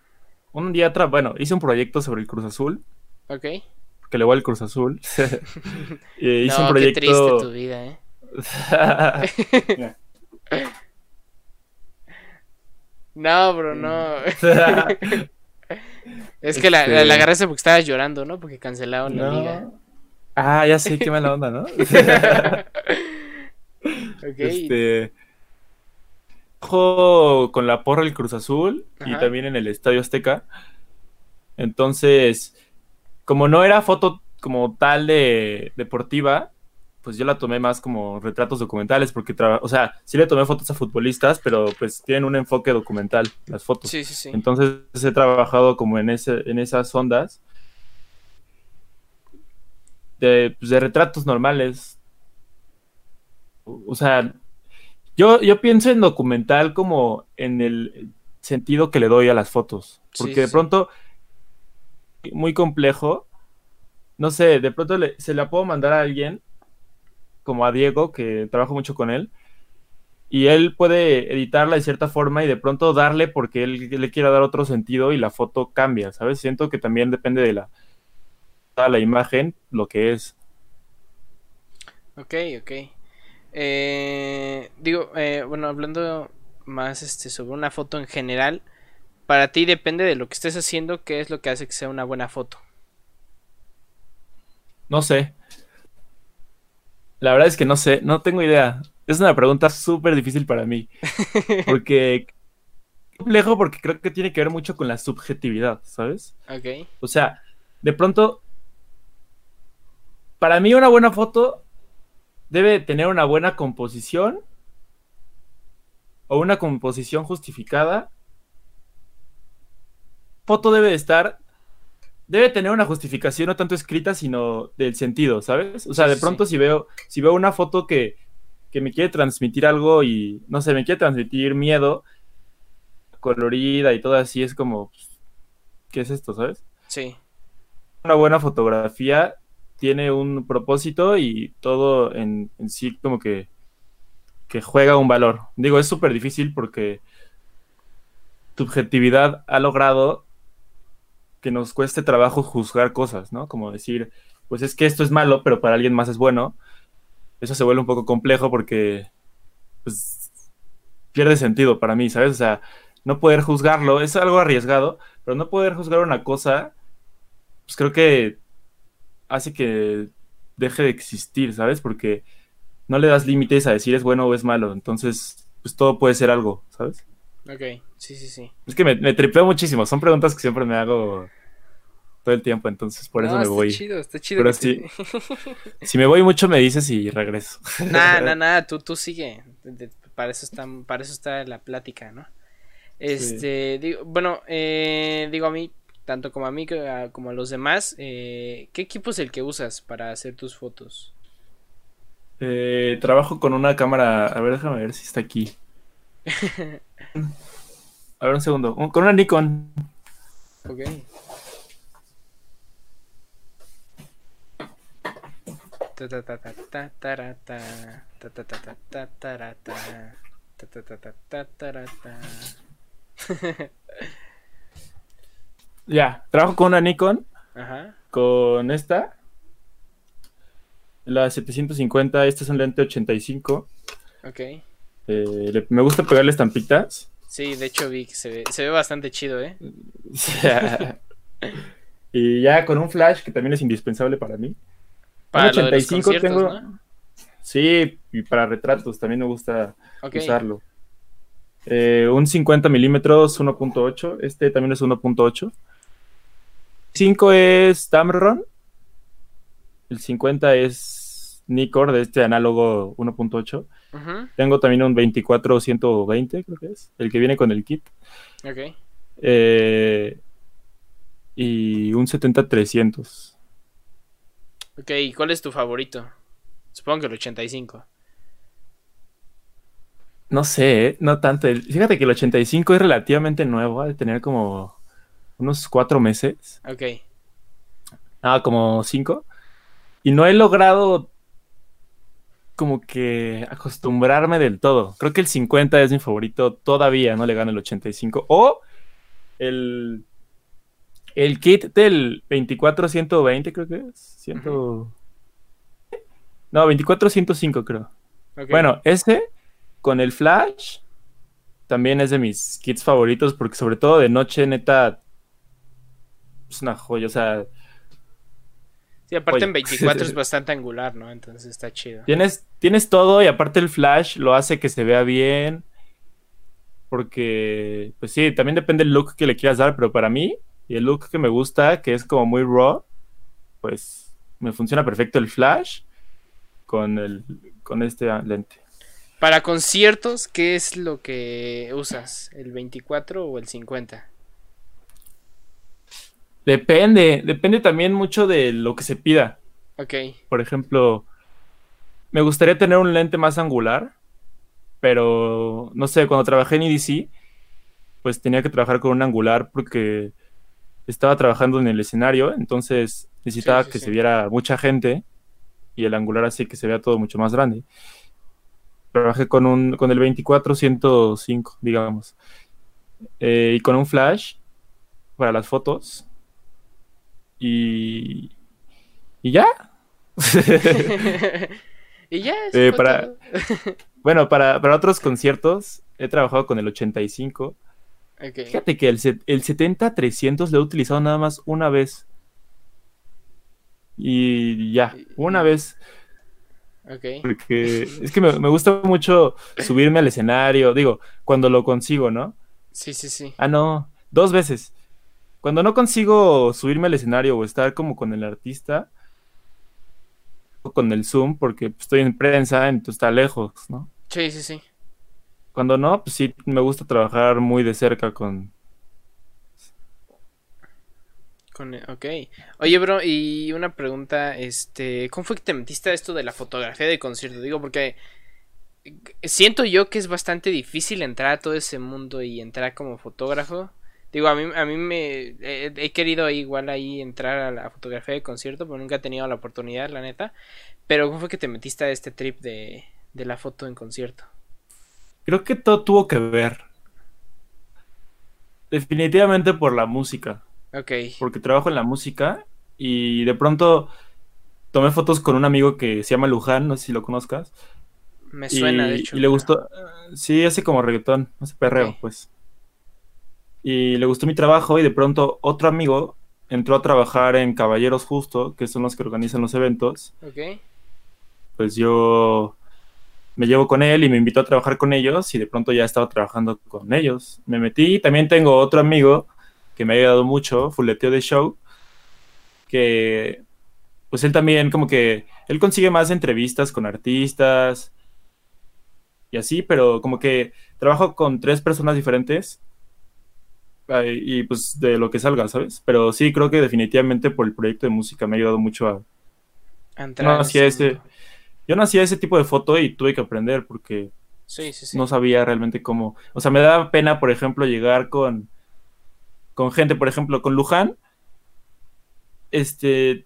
[SPEAKER 2] un día, tra- bueno, hice un proyecto sobre el Cruz Azul.
[SPEAKER 1] Ok.
[SPEAKER 2] que le voy al Cruz Azul. Hice
[SPEAKER 1] no,
[SPEAKER 2] un
[SPEAKER 1] qué triste
[SPEAKER 2] proyecto.
[SPEAKER 1] tu vida, eh. No, bro, no. Es que la, la,
[SPEAKER 2] Este-
[SPEAKER 1] la agarraste porque estabas llorando, ¿no? Porque cancelaron la
[SPEAKER 2] No.
[SPEAKER 1] liga.
[SPEAKER 2] Ah, ya sé, qué mala onda, ¿no?
[SPEAKER 1] Ok.
[SPEAKER 2] Este. Trabajo con la porra del Cruz Azul y también en el Estadio Azteca. Entonces, como no era foto como tal de deportiva, pues yo la tomé más como retratos documentales, porque, o sea, sí le tomé fotos a futbolistas, pero pues tienen un enfoque documental las fotos.
[SPEAKER 1] Sí, sí, sí.
[SPEAKER 2] Entonces he trabajado como en, ese, en esas ondas de, pues, de retratos normales. O sea, yo, yo pienso en documental como en el sentido que le doy a las fotos.
[SPEAKER 1] Sí,
[SPEAKER 2] Porque de pronto, muy complejo, no sé, de pronto le- se la puedo mandar a alguien, como a Diego, que trabajo mucho con él, y él puede editarla de cierta forma y de pronto darle porque él le quiera dar otro sentido y la foto cambia, ¿sabes? Siento que también depende de la, toda la imagen, lo que es.
[SPEAKER 1] Ok, ok. Eh, digo, eh, bueno, hablando más este, sobre una foto en general, para ti depende de lo que estés haciendo, qué es lo que hace que sea una buena foto.
[SPEAKER 2] No sé. La verdad es que no sé, no tengo idea. Es una pregunta súper difícil para mí. Porque complejo porque creo que tiene que ver mucho con la subjetividad, ¿sabes?
[SPEAKER 1] Ok,
[SPEAKER 2] O sea, de pronto, para mí una buena foto debe tener una buena composición o una composición justificada. Foto debe de estar, debe tener una justificación no tanto escrita, sino del sentido, ¿sabes? O sea, de
[SPEAKER 1] sí,
[SPEAKER 2] pronto si veo, si veo una foto que, que me quiere transmitir algo y, no sé, me quiere transmitir miedo, colorida y todo así, es como, pues, ¿qué es esto, sabes?
[SPEAKER 1] sí,
[SPEAKER 2] una buena fotografía tiene un propósito y todo en, en sí como que, que juega un valor. Digo, es súper difícil porque subjetividad ha logrado que nos cueste trabajo juzgar cosas, ¿no? Como decir, pues es que esto es malo, pero para alguien más es bueno. Eso se vuelve un poco complejo porque pues pierde sentido para mí, ¿sabes? O sea, no poder juzgarlo. Es algo arriesgado, pero no poder juzgar una cosa, pues creo que hace que deje de existir, ¿sabes? Porque no le das límites a decir es bueno o es malo. Entonces, pues todo puede ser algo, ¿sabes?
[SPEAKER 1] Ok, sí, sí, sí.
[SPEAKER 2] Es que me, me tripeo muchísimo. Son preguntas que siempre me hago todo el tiempo, entonces por eso me
[SPEAKER 1] está
[SPEAKER 2] voy.
[SPEAKER 1] chido, está chido.
[SPEAKER 2] Pero
[SPEAKER 1] te-
[SPEAKER 2] Si me voy mucho me dices y regreso.
[SPEAKER 1] Nah, nah, nah, tú, tú sigue. Para eso está, para eso está la plática, ¿no? Este, digo, bueno, eh, digo a mí, tanto como a mí como a los demás, eh, ¿qué equipo es el que usas para hacer tus fotos?
[SPEAKER 2] Eh, trabajo con una cámara. A ver, déjame ver si está aquí. A ver, un segundo. Un- Con una Nikon.
[SPEAKER 1] Ok.
[SPEAKER 2] Ya, trabajo con una Nikon.
[SPEAKER 1] Ajá.
[SPEAKER 2] Con esta. La 750. Este es un lente 85.
[SPEAKER 1] Ok.
[SPEAKER 2] Eh, le- me gusta pegarle estampitas.
[SPEAKER 1] Sí, de hecho vi que se ve, se ve bastante chido, ¿eh?
[SPEAKER 2] y ya con un flash que también es indispensable para mí.
[SPEAKER 1] Para
[SPEAKER 2] Un
[SPEAKER 1] lo de los
[SPEAKER 2] 85 tengo.
[SPEAKER 1] ¿no?
[SPEAKER 2] Sí, y para retratos también me gusta
[SPEAKER 1] Ok.
[SPEAKER 2] usarlo. Eh, un 50 milímetros 1.8. Este también es 1.8. 5 es Tamron. El 50 es Nikkor de este análogo 1.8.
[SPEAKER 1] Ujú,
[SPEAKER 2] Tengo también un 24-120, creo que es. El que viene con el kit.
[SPEAKER 1] Ok.
[SPEAKER 2] Eh, y un 70-300.
[SPEAKER 1] Ok, ¿y cuál es tu favorito? Supongo que el 85.
[SPEAKER 2] No sé, ¿eh? no tanto. Fíjate que el 85 es relativamente nuevo, ha de tener como unos cuatro meses.
[SPEAKER 1] Ok.
[SPEAKER 2] Ah, como cinco. Y no he logrado como que acostumbrarme del todo. Creo que el 50 es mi favorito. Todavía no le gana el 85. O el, el kit del 24-120, creo que es. Ciento... No, 24-105 creo. Bueno, ese con el flash también es de mis kits favoritos porque sobre todo de noche, neta, es una joya. O sea,
[SPEAKER 1] Sí, aparte
[SPEAKER 2] oye.
[SPEAKER 1] en 24 es bastante angular, ¿no? Entonces está chido.
[SPEAKER 2] tienes, tienes todo y aparte el flash lo hace que se vea bien. Porque, pues sí, también depende del look que le quieras dar, pero para mí, y el look que me gusta, que es como muy raw, pues me funciona perfecto el flash con, el, con este lente.
[SPEAKER 1] Para conciertos, ¿qué es lo que usas? ¿El 24 o el 50?
[SPEAKER 2] Depende, depende también mucho de lo que se pida.
[SPEAKER 1] Ok.
[SPEAKER 2] Por ejemplo, me gustaría tener un lente más angular, pero no sé, cuando trabajé en EDC, pues tenía que trabajar con un angular porque estaba trabajando en el escenario, entonces necesitaba
[SPEAKER 1] Sí, sí,
[SPEAKER 2] que
[SPEAKER 1] sí.
[SPEAKER 2] se viera mucha gente y el angular así que se vea todo mucho más grande. Trabajé con un con el 24-105, digamos. Eh, y con un flash para las fotos. Y, y ya.
[SPEAKER 1] y ya,
[SPEAKER 2] Eh, para-. Bueno, para, para otros conciertos he trabajado con el 85.
[SPEAKER 1] Ok.
[SPEAKER 2] Fíjate que el, el 70-300 lo he utilizado nada más una vez. Y ya, una vez.
[SPEAKER 1] Ok.
[SPEAKER 2] Porque es que me, me gusta mucho subirme al escenario. Digo, cuando lo consigo, ¿no?
[SPEAKER 1] Sí, sí, sí.
[SPEAKER 2] Ah, no, dos veces. Cuando no consigo subirme al escenario o estar como con el artista, o con el Zoom, porque pues, estoy en prensa, entonces está lejos, ¿no?
[SPEAKER 1] Sí, sí, sí.
[SPEAKER 2] Cuando no, pues sí, me gusta trabajar muy de cerca con...
[SPEAKER 1] Con, ok. Oye, bro, y una pregunta, este, ¿cómo fue que te metiste a esto de la fotografía de concierto? Digo, porque siento yo que es bastante difícil entrar a todo ese mundo y entrar como fotógrafo. Digo, a mí, a mí me he, he querido igual ahí entrar a la fotografía de concierto, pero nunca he tenido la oportunidad, la neta. Pero ¿cómo fue que te metiste a este trip de, de la foto en concierto?
[SPEAKER 2] Creo que todo tuvo que ver. Definitivamente por la música,
[SPEAKER 1] Ok,
[SPEAKER 2] porque trabajo en la música y de pronto tomé fotos con un amigo que se llama Luján, no sé si lo conozcas.
[SPEAKER 1] me suena,
[SPEAKER 2] y,
[SPEAKER 1] de hecho.
[SPEAKER 2] y le gustó. Sí, hace como reggaetón, hace perreo, pues. Y le gustó mi trabajo y de pronto otro amigo entró a trabajar en Caballeros Justo, que son los que organizan los eventos.
[SPEAKER 1] Ok.
[SPEAKER 2] Pues yo me llevo con él y me invitó a trabajar con ellos y de pronto ya estaba trabajando con ellos. Me metí, también tengo otro amigo que me ha ayudado mucho, Fuleteo de Show, que pues él también como que, él consigue más entrevistas con artistas y así, pero como que trabajo con tres personas diferentes y pues de lo que salga, ¿sabes? Pero sí, creo que definitivamente por el proyecto de música me ha ayudado mucho a... no hacía ese, yo no hacía ese tipo de foto y tuve que aprender porque no sabía realmente cómo. O sea, me daba pena, por ejemplo, llegar con, con gente, por ejemplo, con Luján. Este,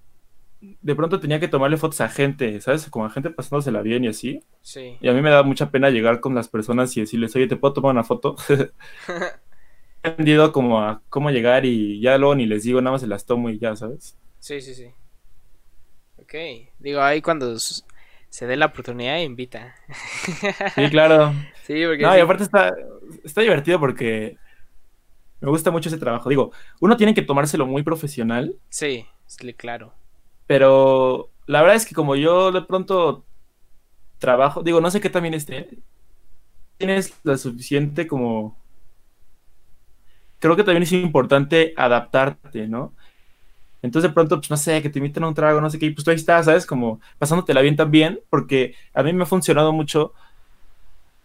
[SPEAKER 2] de pronto tenía que tomarle fotos a gente, ¿sabes? Como a gente pasándosela bien y así.
[SPEAKER 1] Sí.
[SPEAKER 2] Y a mí me da mucha pena llegar con las personas y decirles, oye, ¿te puedo tomar una foto? Aprendido como a cómo llegar y ya luego ni les digo, nada más se las tomo y ya, ¿sabes?
[SPEAKER 1] Sí, sí, sí. Ok. Digo, ahí cuando se dé la oportunidad invita.
[SPEAKER 2] Sí, claro.
[SPEAKER 1] sí, porque.
[SPEAKER 2] No, y aparte está, está divertido porque me gusta mucho ese trabajo. Digo, uno tiene que tomárselo muy profesional.
[SPEAKER 1] Sí, claro.
[SPEAKER 2] Pero la verdad es que como yo de pronto trabajo, digo, no sé qué también esté. Tienes la suficiente como. Creo que también es importante adaptarte, ¿no? Entonces de pronto, pues no sé, que te inviten a un trago, no sé qué, y pues tú ahí estás, ¿sabes? Como pasándotela bien también, porque a mí me ha funcionado mucho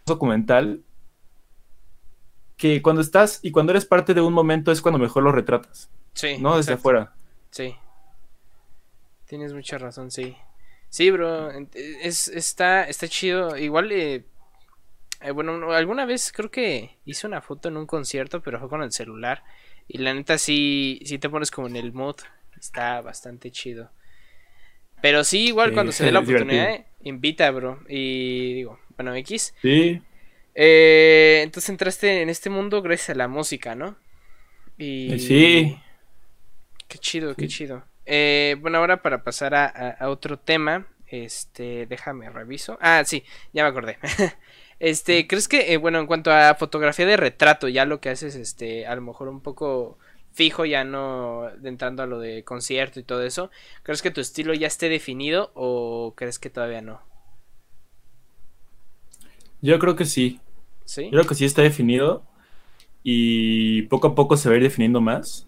[SPEAKER 2] documental que cuando estás y cuando eres parte de un momento es cuando mejor lo retratas.
[SPEAKER 1] Sí.
[SPEAKER 2] ¿No? Desde afuera.
[SPEAKER 1] Sí. Tienes mucha razón, sí. Sí, bro. Es, está, está chido. Igual, eh, eh, bueno, alguna vez creo que hice una foto en un concierto, pero fue con el celular. Y la neta sí, sí te pones como en el mod Está bastante chido. Pero sí, igual cuando se dé la oportunidad, invita, bro. Y digo, bueno, X.
[SPEAKER 2] Sí.
[SPEAKER 1] Eh, entonces entraste en este mundo gracias a la música, ¿no? Y...
[SPEAKER 2] Eh, sí.
[SPEAKER 1] Qué chido, qué chido. Eh, bueno, ahora para pasar a, otro tema, este, déjame reviso. Ah, sí, ya me acordé. este, ¿crees que, bueno, en cuanto a fotografía de retrato, ya lo que haces, este, a lo mejor un poco fijo, ya no entrando a lo de concierto y todo eso, ¿crees que tu estilo ya esté definido o crees que todavía no?
[SPEAKER 2] Yo creo que sí.
[SPEAKER 1] ¿Sí?
[SPEAKER 2] Yo creo que sí está definido y poco a poco se va a ir definiendo más,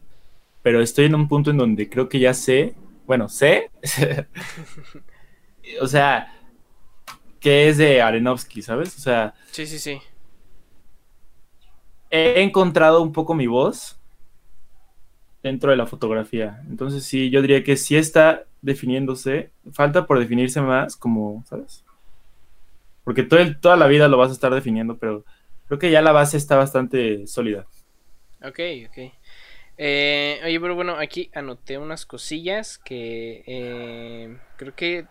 [SPEAKER 2] pero estoy en un punto en donde creo que ya sé, bueno, sé, o sea, que es de Arenovsky, ¿sabes? O sea...
[SPEAKER 1] Sí, sí, sí.
[SPEAKER 2] He encontrado un poco mi voz dentro de la fotografía. Entonces sí, yo diría que sí está definiéndose, falta por definirse más, como, ¿sabes? Porque todo toda la vida lo vas a estar definiendo, pero creo que ya la base está bastante sólida.
[SPEAKER 1] Ok, ok. Eh, oye, pero bueno, aquí anoté unas cosillas que eh, creo que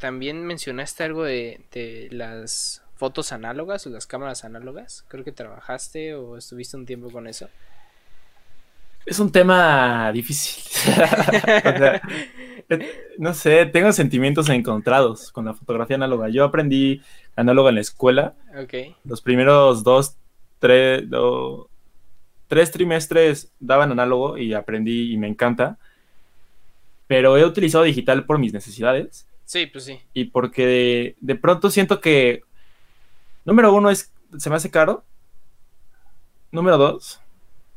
[SPEAKER 1] también mencionaste algo de, de las fotos análogas o las cámaras análogas. Creo que trabajaste o estuviste un tiempo con eso.
[SPEAKER 2] Es un tema difícil. no sé, tengo sentimientos encontrados con la fotografía análoga. Yo aprendí análoga en la escuela. Los primeros dos, tres, tres trimestres daban análogo y aprendí y me encanta. Pero he utilizado digital por mis necesidades.
[SPEAKER 1] Sí, pues sí.
[SPEAKER 2] Y porque de, de pronto siento que, número uno, es se me hace caro. Número dos,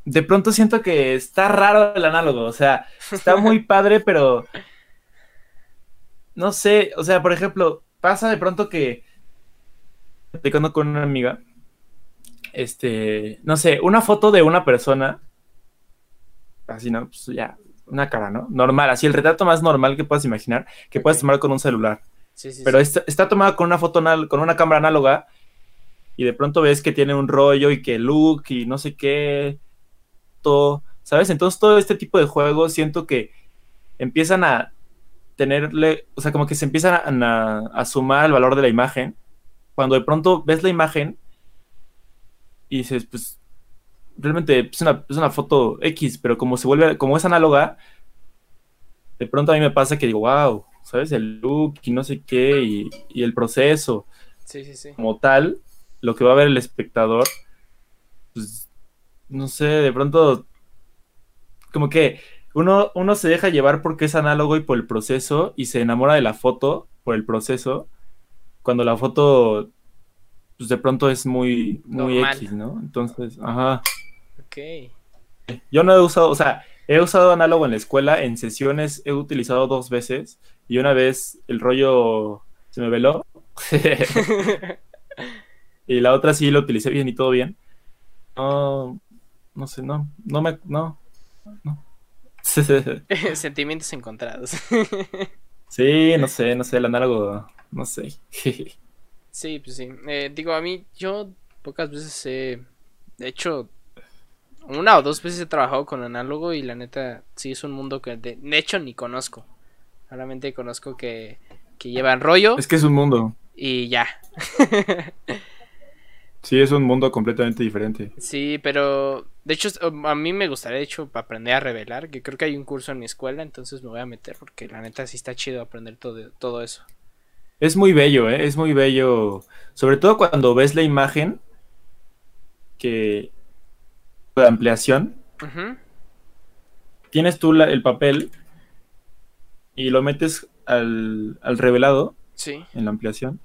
[SPEAKER 2] de pronto siento que está raro el análogo. O sea, está muy padre, pero. No sé. O sea, por ejemplo, pasa de pronto que. Platicando con una amiga. Este. No sé, una foto de una persona. Así, ¿no? Pues ya. Una cara, ¿no? Normal, así el retrato más normal que puedas imaginar, que puedes tomar con un celular.
[SPEAKER 1] Sí, sí,
[SPEAKER 2] pero Está, está tomada con una foto, con una cámara análoga, y de pronto ves que tiene un rollo y que look y no sé qué ¿sabes? Entonces todo este tipo de juegos siento que empiezan a tenerle, o sea, como que se empiezan a, sumar el valor de la imagen. Cuando de pronto ves la imagen y dices, pues, realmente es una, es una foto X, pero como se vuelve, como es análoga, de pronto a mí me pasa que digo, wow, ¿sabes? El look y no sé qué, y, y el proceso.
[SPEAKER 1] Sí, sí, sí.
[SPEAKER 2] Como tal, lo que va a ver el espectador, pues no sé, de pronto, como que uno, uno se deja llevar porque es análogo y por el proceso y se enamora de la foto por el proceso, cuando la foto, pues de pronto es muy, muy
[SPEAKER 1] Normal.
[SPEAKER 2] X, ¿no? Entonces, ajá.
[SPEAKER 1] Ok.
[SPEAKER 2] Yo no he usado, o sea, he usado análogo en la escuela, en sesiones he utilizado dos veces y una vez el rollo se me veló y la otra sí lo utilicé bien y todo bien. No, no sé, no, no me, no, no.
[SPEAKER 1] Sentimientos encontrados.
[SPEAKER 2] Sí, no sé, no sé, el análogo, no sé.
[SPEAKER 1] Sí, pues sí. Eh, digo, a mí, yo pocas veces he. De hecho, una o dos veces he trabajado con análogo y la neta, sí es un mundo que de, de hecho ni conozco. Solamente conozco que, que llevan rollo
[SPEAKER 2] Es que es un mundo,
[SPEAKER 1] y ya.
[SPEAKER 2] sí, es un mundo completamente diferente.
[SPEAKER 1] Sí, pero de hecho a mí me gustaría de hecho aprender a revelar, que creo que hay un curso en mi escuela, entonces me voy a meter porque la neta sí está chido aprender todo, todo eso.
[SPEAKER 2] Es muy bello, ¿eh? Es muy bello. Sobre todo cuando ves la imagen que de ampliación, tienes tú la- el papel y lo metes al, al revelado
[SPEAKER 1] Sí,
[SPEAKER 2] en la ampliación.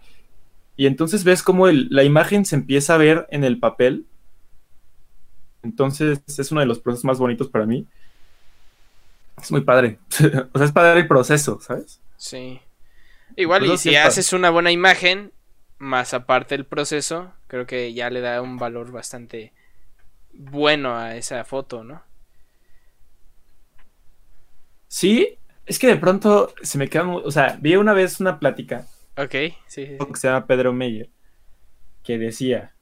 [SPEAKER 2] Y entonces ves cómo el- la imagen se empieza a ver en el papel. Entonces es uno de los procesos más bonitos para mí. Es muy padre. o sea, es padre el proceso, ¿sabes?
[SPEAKER 1] sí. Igual
[SPEAKER 2] Pues
[SPEAKER 1] y si haces una buena imagen, más aparte el proceso, creo que ya le da un valor bastante bueno a esa foto, ¿no?
[SPEAKER 2] Sí, es que de pronto se me quedan... O sea, vi una vez una plática
[SPEAKER 1] Ok, sí, sí, sí.
[SPEAKER 2] que se llama Pedro Meyer, que decía,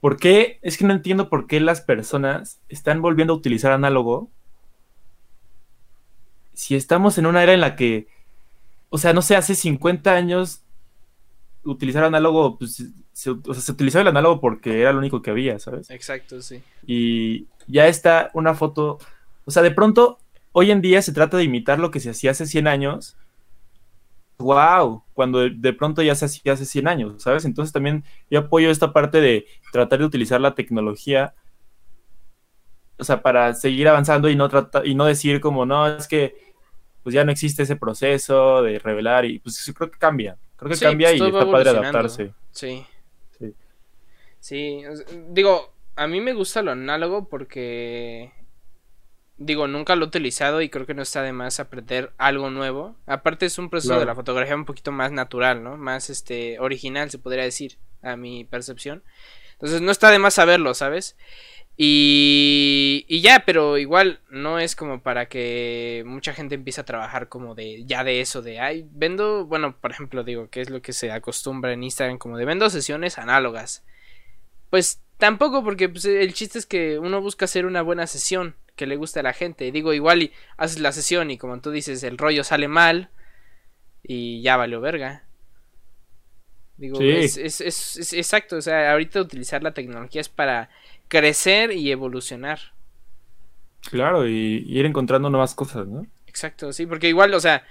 [SPEAKER 2] ¿por qué? Es que no entiendo por qué las personas están volviendo a utilizar análogo si estamos en una era en la que, o sea, no sé, hace 50 años utilizar análogo, pues, se, o sea, se utilizaba el análogo porque era lo único que había, ¿sabes?
[SPEAKER 1] Exacto, sí.
[SPEAKER 2] Y ya está una foto, o sea, de pronto, hoy en día se trata de imitar lo que se hacía hace 100 años. ¡Wow! Cuando de, de pronto ya se hacía hace 100 años, ¿sabes? Entonces también yo apoyo esta parte de tratar de utilizar la tecnología, o sea, para seguir avanzando y no, trata, y no decir como, no, es que pues ya no existe ese proceso de revelar y pues sí, creo que cambia, creo que
[SPEAKER 1] Sí,
[SPEAKER 2] cambia
[SPEAKER 1] pues,
[SPEAKER 2] y está padre adaptarse.
[SPEAKER 1] Sí.
[SPEAKER 2] Sí.
[SPEAKER 1] Sí, digo, a mí me gusta lo análogo porque, digo, nunca lo he utilizado y creo que no está de más aprender algo nuevo. Aparte es un proceso
[SPEAKER 2] Claro.
[SPEAKER 1] de la fotografía un poquito más natural, ¿no? Más, este, original, se podría decir, a mi percepción. Entonces no está de más saberlo, ¿sabes? Y, y ya, pero igual no es como para que mucha gente empiece a trabajar como de ya de eso, de ay, vendo, bueno, por ejemplo, digo, que es lo que se acostumbra en Instagram, como de vendo sesiones análogas. Pues tampoco, porque pues, el chiste es que uno busca hacer una buena sesión que le guste a la gente. Digo, igual y haces la sesión y como tú dices, el rollo sale mal y ya valió verga. Digo,
[SPEAKER 2] Sí.
[SPEAKER 1] es, es, es- es- exacto, o sea, ahorita utilizar la tecnología es para crecer y evolucionar.
[SPEAKER 2] Claro, y, y ir encontrando nuevas cosas, ¿no?
[SPEAKER 1] Exacto, sí, porque igual, o sea,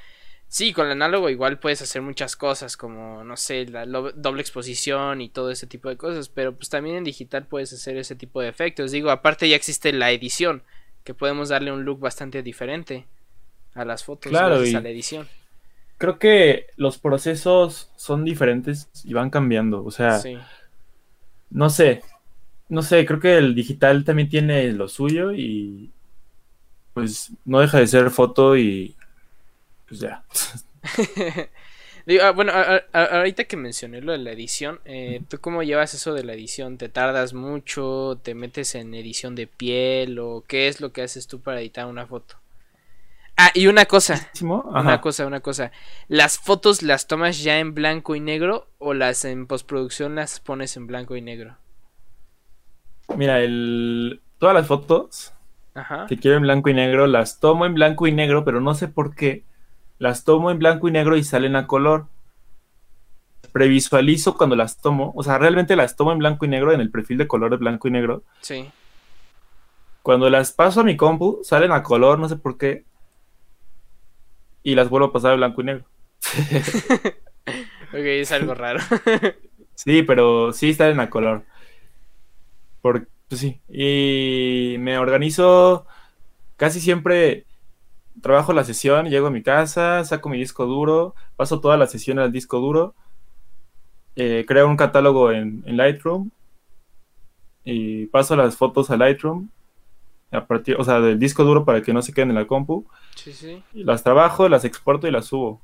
[SPEAKER 1] sí, con el análogo igual puedes hacer muchas cosas, como, no sé, la doble exposición y todo ese tipo de cosas, pero pues también en digital puedes hacer ese tipo de efectos. Digo, aparte ya existe la edición, que podemos darle un look bastante diferente a las fotos
[SPEAKER 2] Claro,
[SPEAKER 1] gracias
[SPEAKER 2] y-
[SPEAKER 1] a la edición.
[SPEAKER 2] Creo que los procesos son diferentes y van cambiando. O sea,
[SPEAKER 1] Sí,
[SPEAKER 2] no sé. No sé, creo que el digital también tiene lo suyo y pues no deja de ser foto y pues ya.
[SPEAKER 1] Digo, ah, bueno, a- a- a- ahorita que mencioné lo de la edición, eh, ¿tú cómo llevas eso de la edición? ¿Te tardas mucho? ¿Te metes en edición de piel? ¿O qué es lo que haces tú para editar una foto? Ah, y una cosa, una cosa, una cosa. ¿Las fotos las tomas ya en blanco y negro o las en postproducción las pones en blanco y negro?
[SPEAKER 2] Mira, el... todas las fotos
[SPEAKER 1] Ajá.
[SPEAKER 2] que quiero en blanco y negro las tomo en blanco y negro, pero no sé por qué. Las tomo en blanco y negro y salen a color. Previsualizo cuando las tomo, o sea, realmente las tomo en blanco y negro en el perfil de color de blanco y negro.
[SPEAKER 1] Sí.
[SPEAKER 2] Cuando las paso a mi compu, salen a color, no sé por qué. Y las vuelvo a pasar a blanco y negro.
[SPEAKER 1] Ok, es algo raro.
[SPEAKER 2] Sí, pero sí salen a color. Por- Pues sí, y me organizo casi siempre trabajo la sesión, llego a mi casa, saco mi disco duro, paso toda la sesión al disco duro, eh, creo un catálogo en, Lightroom y paso las fotos a Lightroom, a partir, o sea, del disco duro para que no se queden en la compu.
[SPEAKER 1] Sí, sí.
[SPEAKER 2] las trabajo, las exporto y las subo.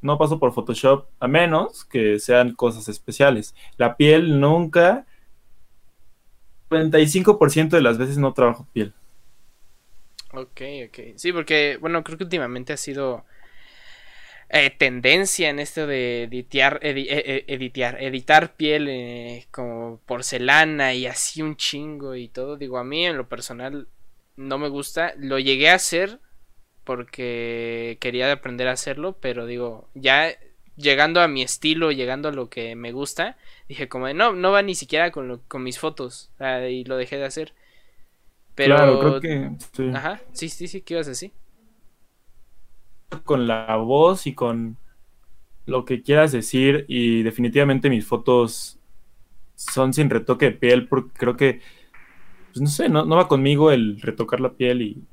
[SPEAKER 2] No paso por Photoshop, a menos que sean cosas especiales. La piel nunca, 95% de las veces no trabajo piel.
[SPEAKER 1] Ok, ok. Sí, porque, bueno, creo que últimamente ha sido eh, tendencia en esto de editear, e, e, editar piel eh, como porcelana y así un chingo y todo. Digo, a mí en lo personal no me gusta. Lo llegué a hacer porque quería aprender a hacerlo, pero digo, ya llegando a mi estilo, llegando a lo que me gusta, dije como de, no, no va ni siquiera con, con mis fotos y lo dejé de hacer. Pero... Claro, creo que... Sí. Ajá, sí, sí, sí, ¿qué ibas a decir?
[SPEAKER 2] Con la voz y con lo que quieras decir y definitivamente mis fotos son sin retoque de piel porque creo que, pues no sé, no, va conmigo el retocar la piel y,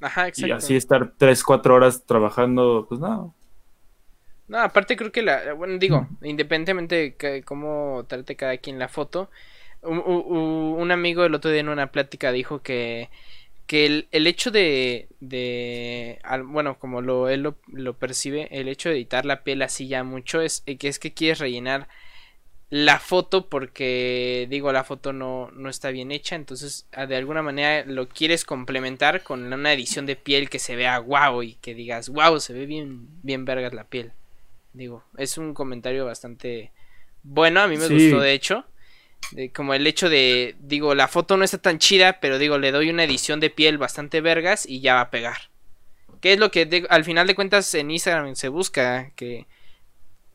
[SPEAKER 1] Ajá,
[SPEAKER 2] y así estar 3, 4 horas trabajando, pues no.
[SPEAKER 1] No, aparte creo que la, bueno, digo, independientemente de cómo trate cada quien la foto, un, amigo el otro día en una plática dijo que, que el, el hecho de, de bueno, como lo, él lo, percibe, el hecho de editar la piel así ya mucho es eh, que es que quieres rellenar la foto porque digo la foto no, no está bien hecha entonces ah, de alguna manera lo quieres complementar con una edición de piel que se vea guau y que digas wow se ve bien bien vergas la piel digo es un comentario bastante bueno a mí me gustó de hecho como el hecho de, digo, la foto no está tan chida, pero digo, le doy una edición de piel bastante vergas y ya va a pegar. ¿Qué es lo que al final de cuentas en Instagram se busca? Que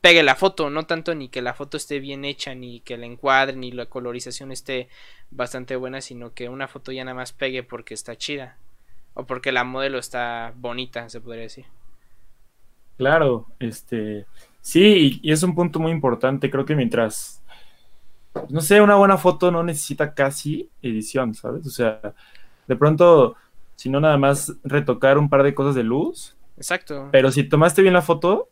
[SPEAKER 1] pegue la foto, no tanto ni que la foto esté bien hecha, ni que la encuadre, ni la colorización esté bastante buena, sino que una foto ya nada más pegue porque está chida. O porque la modelo está bonita, se podría decir.
[SPEAKER 2] Claro, este. Sí, y es un punto muy importante. Creo que mientras no sé, una buena foto no necesita casi edición, ¿sabes? O sea, de pronto, si no nada más retocar un par de cosas de luz.
[SPEAKER 1] Exacto.
[SPEAKER 2] Pero si tomaste bien la foto,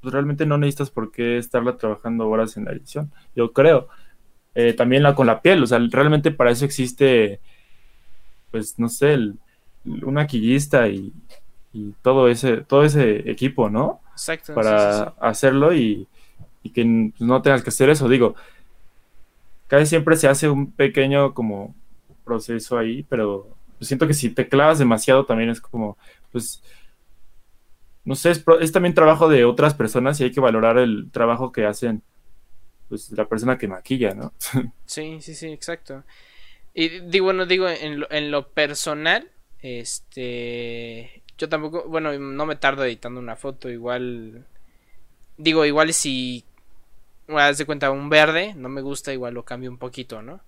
[SPEAKER 2] pues realmente no necesitas por qué estarla trabajando horas en la edición, yo creo. Eh, también la con la piel, o sea, realmente para eso existe, pues, no sé, el, un maquillista y, todo ese todo ese equipo, ¿no?
[SPEAKER 1] Exacto.
[SPEAKER 2] Para hacerlo y, y que no tengas que hacer eso. Digo, casi siempre se hace un pequeño como proceso ahí, pero siento que si te clavas demasiado también es como, pues, no sé, es, también trabajo de otras personas y hay que valorar el trabajo que hacen, pues, la persona que maquilla, ¿no?
[SPEAKER 1] Sí, sí, sí, exacto. Y digo, bueno, digo, en lo, en lo personal, este, yo tampoco, bueno, no me tardo editando una foto, igual, digo, igual si haz de cuenta, un verde, no me gusta, igual lo cambio un poquito, ¿no?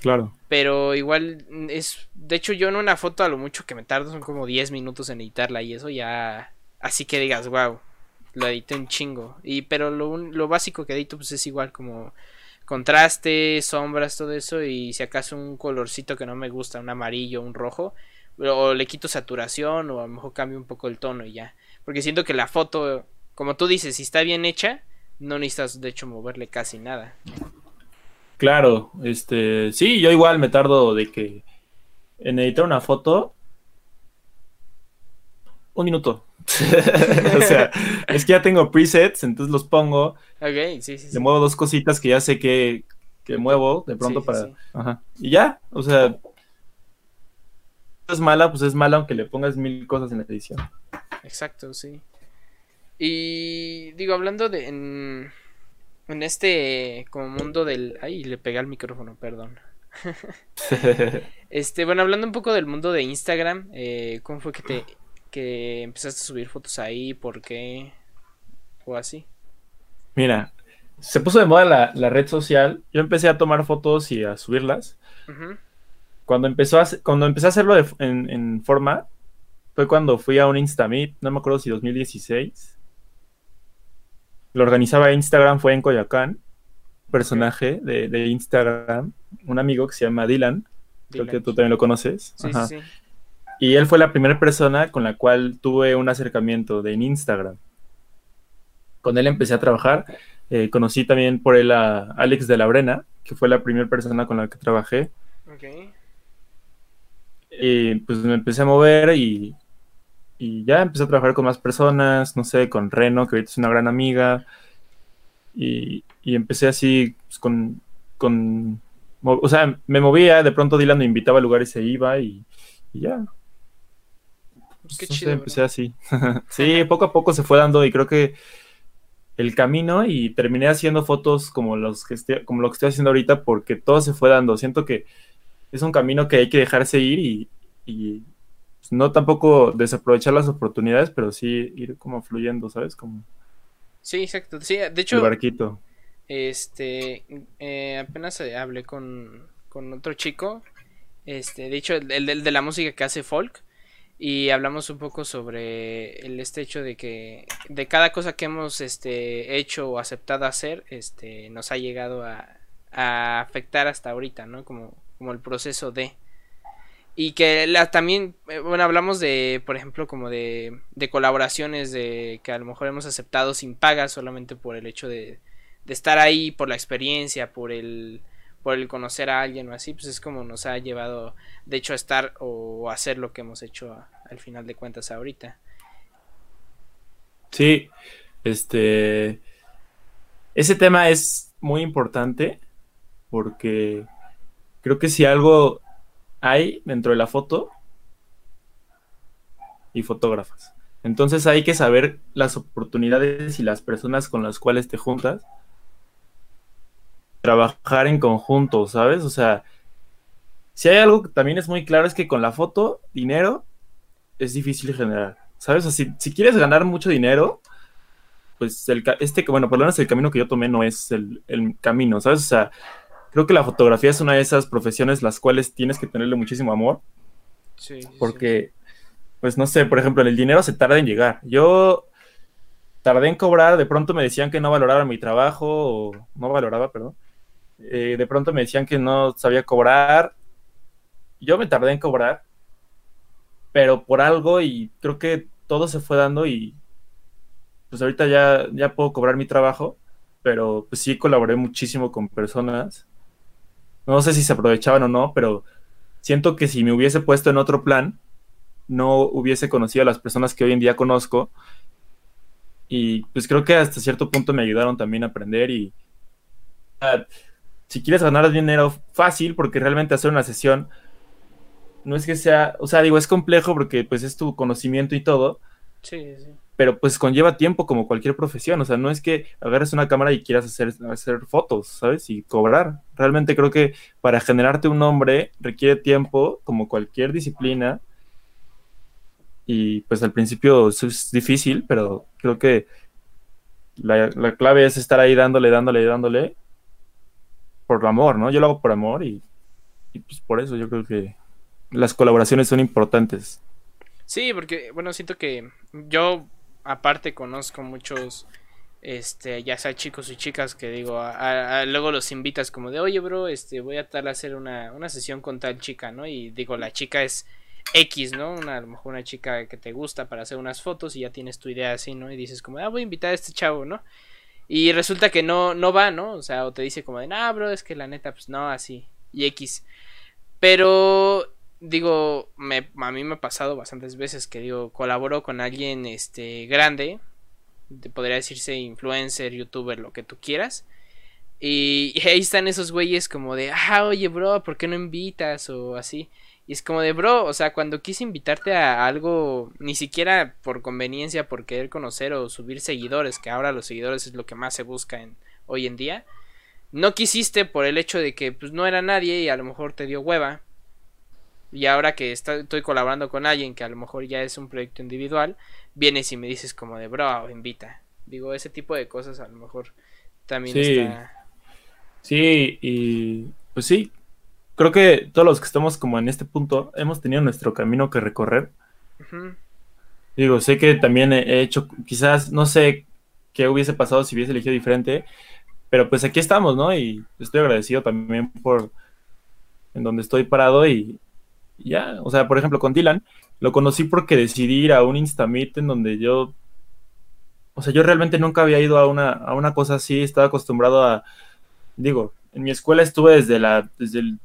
[SPEAKER 2] Claro.
[SPEAKER 1] Pero igual es. De hecho, yo en una foto a lo mucho que me tardo son como 10 minutos en editarla y eso ya. Así que digas, wow, lo edité un chingo. Y, pero lo, lo básico que edito, pues es igual como contraste, sombras, todo eso. Y si acaso un colorcito que no me gusta, un amarillo, un rojo, o le quito saturación, o a lo mejor cambio un poco el tono y ya. Porque siento que la foto, como tú dices, si está bien hecha no necesitas de hecho moverle casi nada.
[SPEAKER 2] Claro, este, sí, yo igual me tardo de que en editar una foto un minuto. o sea, es que ya tengo presets, entonces los pongo.
[SPEAKER 1] Ok, sí, sí.
[SPEAKER 2] Le muevo dos cositas que ya sé que, que muevo de pronto para. Ajá. Y ya, o sea, es mala, pues es mala aunque le pongas mil cosas en la edición.
[SPEAKER 1] Exacto, sí. Y digo, hablando de en, en este como mundo del... Ay, le pegué al micrófono, perdón. este, bueno, hablando un poco del mundo de Instagram, eh, ¿cómo fue que te que empezaste a subir fotos ahí? ¿Por qué? ¿O así?
[SPEAKER 2] Mira, se puso de moda la, red social. Yo empecé a tomar fotos y a subirlas. Cuando empezó a, cuando empecé a hacerlo en, en, forma, fue cuando fui a un Instamit, no me acuerdo si 2016 lo organizaba Instagram, fue en Coyacán. personaje de, Instagram, un amigo que se llama Dylan, creo que tú también lo conoces. Sí, sí. Y él fue la primera persona con la cual tuve un acercamiento de Instagram. Con él empecé a trabajar. Eh, conocí también por él a Alex de la Brena, que fue la primera persona con la que trabajé. Okay. Y pues me empecé a mover y, y ya empecé a trabajar con más personas, no sé, con Reno, que ahorita es una gran amiga. Y, empecé así pues, con, con, o sea, me movía, de pronto Dylan me invitaba a lugares y se iba y, ya. Qué chido. empecé así. sí, poco a poco se fue dando y creo que el camino y terminé haciendo fotos como los que estoy, como lo que estoy haciendo ahorita porque todo se fue dando. Siento que es un camino que hay que dejarse ir y, y pues, no tampoco desaprovechar las oportunidades, pero sí ir como fluyendo, ¿sabes? Como
[SPEAKER 1] Sí, exacto. Sí, de hecho.
[SPEAKER 2] El barquito.
[SPEAKER 1] Este. Eh, apenas hablé con, con otro chico. Este, de hecho, el, el, de la música que hace folk. Y hablamos un poco sobre el este hecho de que de cada cosa que hemos este, hecho o aceptado hacer, este, nos ha llegado a, a afectar hasta ahorita, ¿no? Como, como el proceso de. Y que también, eh, bueno, hablamos de, por ejemplo, como de, de colaboraciones de que a lo mejor hemos aceptado sin paga solamente por el hecho de, de estar ahí, por la experiencia, por el, por el conocer a alguien o así, pues es como nos ha llevado, de hecho, a estar o hacer lo que hemos hecho al final de cuentas ahorita.
[SPEAKER 2] Sí, este, ese tema es muy importante porque creo que si algo hay dentro de la foto y fotógrafas. Entonces hay que saber las oportunidades y las personas con las cuales te juntas. Trabajar en conjunto, ¿sabes? O sea, si hay algo que también es muy claro es que con la foto, dinero es difícil generar. ¿Sabes? O sea, si, quieres ganar mucho dinero, pues el, este, bueno, por lo menos el camino que yo tomé no es el, el camino, ¿sabes? O sea, creo que la fotografía es una de esas profesiones las cuales tienes que tenerle muchísimo amor. Sí. Porque, pues no sé, por ejemplo, el dinero se tarda en llegar. Yo tardé en cobrar, de pronto me decían que no valoraba mi trabajo, o no valoraba, perdón. Eh, de pronto me decían que no sabía cobrar. Yo me tardé en cobrar, pero por algo y creo que todo se fue dando y pues ahorita ya, ya puedo cobrar mi trabajo, pero pues sí colaboré muchísimo con personas no sé si se aprovechaban o no, pero siento que si me hubiese puesto en otro plan, no hubiese conocido a las personas que hoy en día conozco. Y pues creo que hasta cierto punto me ayudaron también a aprender y si quieres ganar dinero fácil, porque realmente hacer una sesión no es que sea, o sea, digo, es complejo porque pues es tu conocimiento y todo. Sí, sí pero pues conlleva tiempo como cualquier profesión, o sea, no es que agarres una cámara y quieras hacer, hacer fotos, ¿sabes? Y cobrar. Realmente creo que para generarte un nombre requiere tiempo, como cualquier disciplina, y pues al principio es difícil, pero creo que la, clave es estar ahí dándole, dándole, dándole, por amor, ¿no? Yo lo hago por amor y, y pues por eso yo creo que las colaboraciones son importantes.
[SPEAKER 1] Sí, porque, bueno, siento que yo aparte conozco muchos, este, ya sea chicos y chicas que digo, luego los invitas como de, oye, bro, este, voy a tal hacer una, una sesión con tal chica, ¿no? Y digo, la chica es X, ¿no? Una, a lo mejor una chica que te gusta para hacer unas fotos y ya tienes tu idea así, ¿no? Y dices como, ah, voy a invitar a este chavo, ¿no? Y resulta que no, no va, ¿no? O sea, o te dice como de, ah, bro, es que la neta, pues no, así, y X. Pero digo, me, a mí me ha pasado bastantes veces que digo, colaboro con alguien este grande, podría decirse influencer, youtuber, lo que tú quieras. Y, ahí están esos güeyes como de, ah, oye, bro, ¿por qué no invitas? O así. Y es como de, bro, o sea, cuando quise invitarte a algo, ni siquiera por conveniencia, por querer conocer o subir seguidores, que ahora los seguidores es lo que más se busca en, hoy en día, no quisiste por el hecho de que pues no era nadie y a lo mejor te dio hueva y ahora que estoy colaborando con alguien que a lo mejor ya es un proyecto individual, vienes y me dices como de bro, invita. Digo, ese tipo de cosas a lo mejor también está.
[SPEAKER 2] Sí, y pues sí, creo que todos los que estamos como en este punto hemos tenido nuestro camino que recorrer. Digo, sé que también he hecho, quizás, no sé qué hubiese pasado si hubiese elegido diferente, Pero pues aquí estamos, ¿no? Y estoy agradecido también por en donde estoy parado y, ya, o sea, por ejemplo, con Dylan, lo conocí porque decidí ir a un Instamit en donde yo, o sea, yo realmente nunca había ido a una, a una cosa así, estaba acostumbrado a, digo, en mi escuela estuve desde la, desde el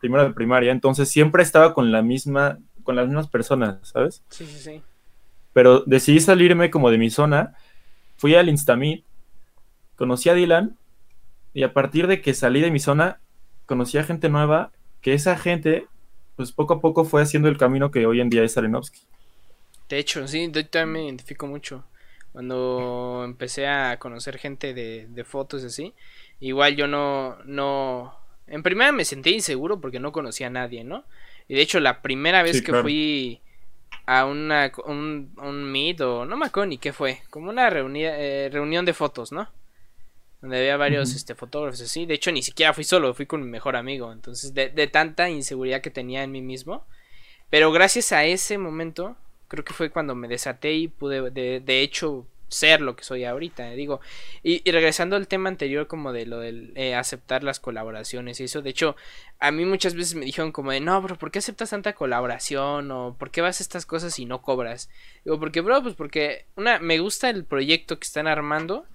[SPEAKER 2] primero de primaria, entonces siempre estaba con la misma, con las mismas personas, ¿sabes?
[SPEAKER 1] Sí, sí, sí.
[SPEAKER 2] Pero decidí salirme como de mi zona, fui al Instamit, conocí a Dylan, y a partir de que salí de mi zona, conocí a gente nueva, que esa gente, pues poco a poco fue haciendo el camino que hoy en día es Arenovsky.
[SPEAKER 1] De hecho, sí, yo también me identifico mucho. Cuando empecé a conocer gente de, de fotos así, igual yo no, no, en primera me sentí inseguro porque no conocía a nadie, ¿no? Y de hecho la primera vez que fui a una, un, un meet o no me acuerdo ni qué fue, como una eh, reunión de fotos, ¿no? Donde había varios este, fotógrafos así. De hecho ni siquiera fui solo, fui con mi mejor amigo. Entonces de, de tanta inseguridad que tenía en mí mismo. Pero gracias a ese momento, creo que fue cuando me desaté y pude de, de hecho ser lo que soy ahorita, digo. Y, regresando al tema anterior como de lo del eh, aceptar las colaboraciones y eso, de hecho, a mí muchas veces me dijeron como de, no, bro, ¿por qué aceptas tanta colaboración? O ¿por qué vas a estas cosas y no cobras? Digo, porque, bro, pues porque, una, me gusta el proyecto que están armando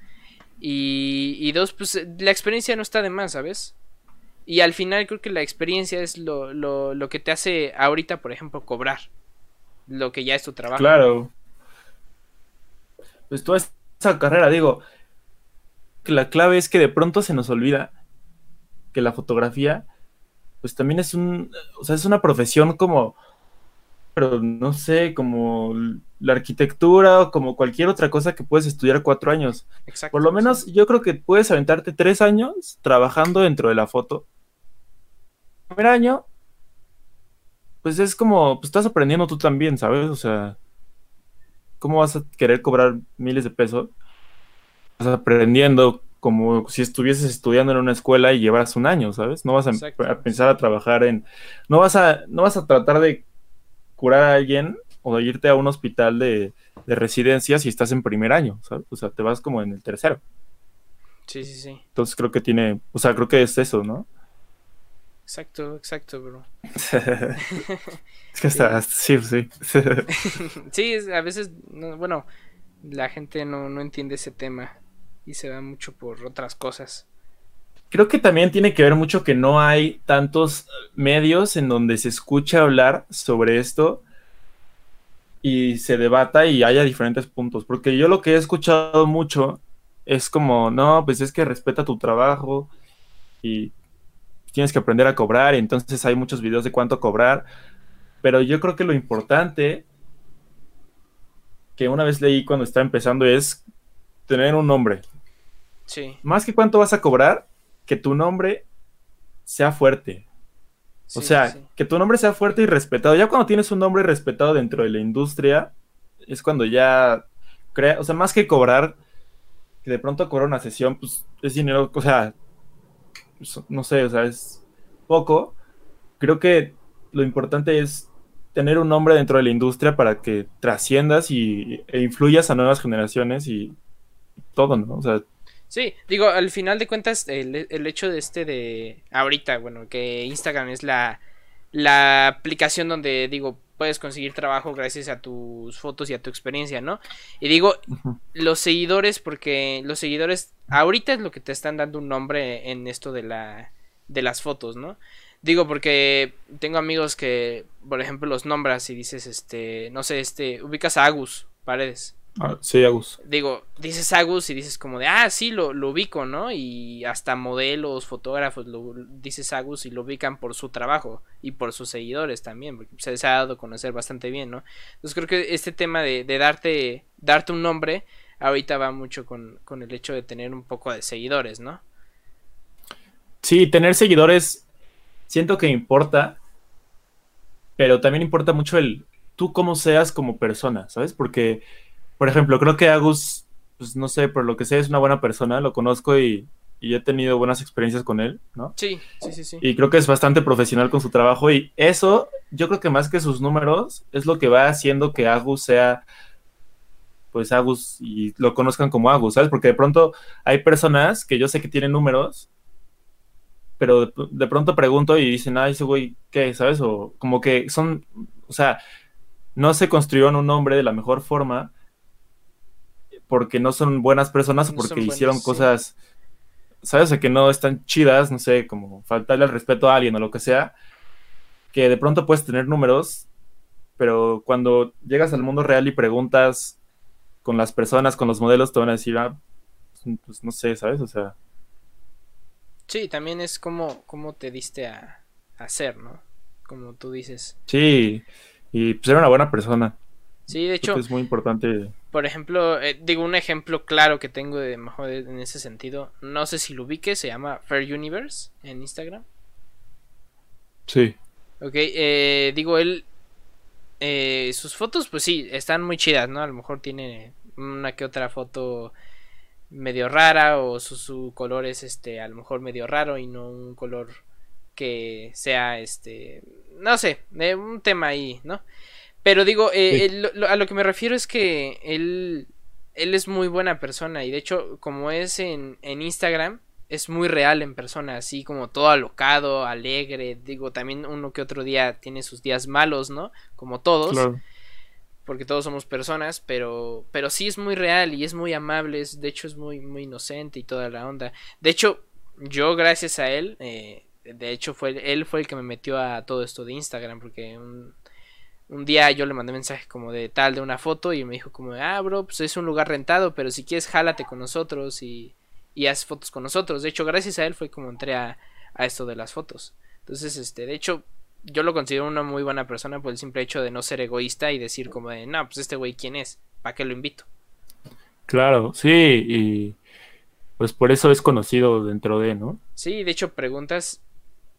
[SPEAKER 1] y, y dos, pues la experiencia no está de más, ¿sabes? Y al final creo que la experiencia es lo, lo, lo que te hace ahorita, por ejemplo, cobrar lo que ya es tu trabajo.
[SPEAKER 2] Claro pues toda esa carrera, digo, que la clave es que de pronto se nos olvida que la fotografía, pues también es un, o sea, es una profesión como, pero no sé, como la arquitectura o como cualquier otra cosa que puedes estudiar cuatro años. Exacto, Por lo menos yo creo que puedes aventarte tres años trabajando dentro de la foto. El primer año, pues es como, pues estás aprendiendo tú también, ¿sabes? O sea, ¿cómo vas a querer cobrar miles de pesos? Estás aprendiendo como si estuvieses estudiando en una escuela y llevas un año, ¿sabes? No vas a, pensar a trabajar en... No vas a, no vas a tratar de curar a alguien o irte a un hospital de, de residencia si estás en primer año, ¿sabes? O sea, te vas como en el tercero.
[SPEAKER 1] Sí, sí, sí.
[SPEAKER 2] Entonces creo que tiene, o sea, creo que es eso, ¿no?
[SPEAKER 1] Exacto, exacto, bro.
[SPEAKER 2] es que hasta, sí, sí.
[SPEAKER 1] sí, a veces, bueno, la gente no, no entiende ese tema y se va mucho por otras cosas.
[SPEAKER 2] Creo que también tiene que ver mucho que no hay tantos medios en donde se escucha hablar sobre esto y se debata y haya diferentes puntos. Porque yo lo que he escuchado mucho es como, no, pues es que respeta tu trabajo y tienes que aprender a cobrar, y entonces hay muchos videos de cuánto cobrar, pero yo creo que lo importante que una vez leí cuando estaba empezando es tener un nombre.
[SPEAKER 1] Sí.
[SPEAKER 2] Más que cuánto vas a cobrar, que tu nombre sea fuerte. o sea, que tu nombre sea fuerte y respetado. Ya cuando tienes un nombre respetado dentro de la industria, es cuando ya crea, o sea, más que cobrar, que de pronto cobrar una sesión, pues es dinero, o sea, no sé, o sea, es poco. Creo que lo importante es tener un nombre dentro de la industria para que trasciendas y, e influyas a nuevas generaciones y todo, ¿no? O sea,
[SPEAKER 1] Sí, digo, al final de cuentas, el, el, hecho de este de ahorita, bueno, que Instagram es la, la aplicación donde, digo, puedes conseguir trabajo gracias a tus fotos y a tu experiencia, ¿no? Y digo, los seguidores, porque los seguidores ahorita es lo que te están dando un nombre en esto de la de las fotos, ¿no? Digo porque tengo amigos que, por ejemplo, los nombras y dices, este, no sé, este, ubicas a Agus Paredes.
[SPEAKER 2] Ah, sí, Agus.
[SPEAKER 1] Digo, dices Agus y dices como de, ah, sí, lo, lo ubico, ¿no? Y hasta modelos, fotógrafos, lo, dices Agus y lo ubican por su trabajo y por sus seguidores también, porque se, ha dado a conocer bastante bien, ¿no? Entonces creo que este tema de, de darte, darte un nombre ahorita va mucho con, con el hecho de tener un poco de seguidores, ¿no?
[SPEAKER 2] Sí, tener seguidores siento que importa, pero también importa mucho el tú cómo seas como persona, ¿sabes? Porque por ejemplo, creo que Agus, pues no sé, por lo que sé, es una buena persona, lo conozco y, he tenido buenas experiencias con él, ¿no?
[SPEAKER 1] Sí, sí, sí, sí.
[SPEAKER 2] Y creo que es bastante profesional con su trabajo y eso, yo creo que más que sus números, es lo que va haciendo que Agus sea pues Agus y lo conozcan como Agus, ¿sabes? Porque de pronto hay personas que yo sé que tienen números, pero de, de pronto pregunto y dicen, ah, ese güey, ¿qué? ¿Sabes? O como que son, o sea, no se construyeron un nombre de la mejor forma porque no son buenas personas o
[SPEAKER 1] No
[SPEAKER 2] porque
[SPEAKER 1] buenos,
[SPEAKER 2] hicieron
[SPEAKER 1] sí.
[SPEAKER 2] cosas, ¿sabes? O sea, que no están chidas, no sé, como faltarle al respeto a alguien o lo que sea, que de pronto puedes tener números, pero cuando llegas al mundo real y preguntas con las personas, con los modelos, te van a decir, ah, pues no sé, ¿sabes? O sea,
[SPEAKER 1] Sí, también es como, como te diste a, a hacer, ¿no? Como tú dices.
[SPEAKER 2] sí, y pues era una buena persona.
[SPEAKER 1] Sí, de
[SPEAKER 2] Creo
[SPEAKER 1] hecho,
[SPEAKER 2] que es muy importante.
[SPEAKER 1] Por ejemplo, eh, digo un ejemplo claro que tengo de mejor en ese sentido. No sé si lo ubique, se llama Fair Universe en Instagram.
[SPEAKER 2] Sí,
[SPEAKER 1] Ok, eh, digo, él. eh, sus fotos, pues sí, están muy chidas, ¿no? A lo mejor tiene una que otra foto medio rara o su, su color es este, a lo mejor medio raro y no un color que sea este, no sé, de un tema ahí, ¿no? Pero digo, eh,
[SPEAKER 2] Sí.
[SPEAKER 1] el- lo- a lo que me refiero es que él, él es muy buena persona y de hecho, como es en, en Instagram, es muy real en persona, así como todo alocado, alegre. Digo, también uno que otro día tiene sus días malos, ¿no? Como todos,
[SPEAKER 2] claro.
[SPEAKER 1] porque todos somos personas, pero, pero sí es muy real y es muy amable, es- de hecho es muy, muy inocente y toda la onda. De hecho, yo gracias a él, eh, de hecho fue él fue el que me metió a todo esto de Instagram, porque un, un día yo le mandé mensaje como de tal de una foto y me dijo como, ah, bro, pues es un lugar rentado, pero si quieres jálate con nosotros y, y haz fotos con nosotros. De hecho, gracias a él fue como entré a, a esto de las fotos. Entonces, este, de hecho, yo lo considero una muy buena persona por el simple hecho de no ser egoísta y decir como de, no, pues este güey, ¿quién es? ¿Para qué lo invito?
[SPEAKER 2] Claro, sí, y pues por eso es conocido dentro de, ¿no?
[SPEAKER 1] Sí, de hecho, preguntas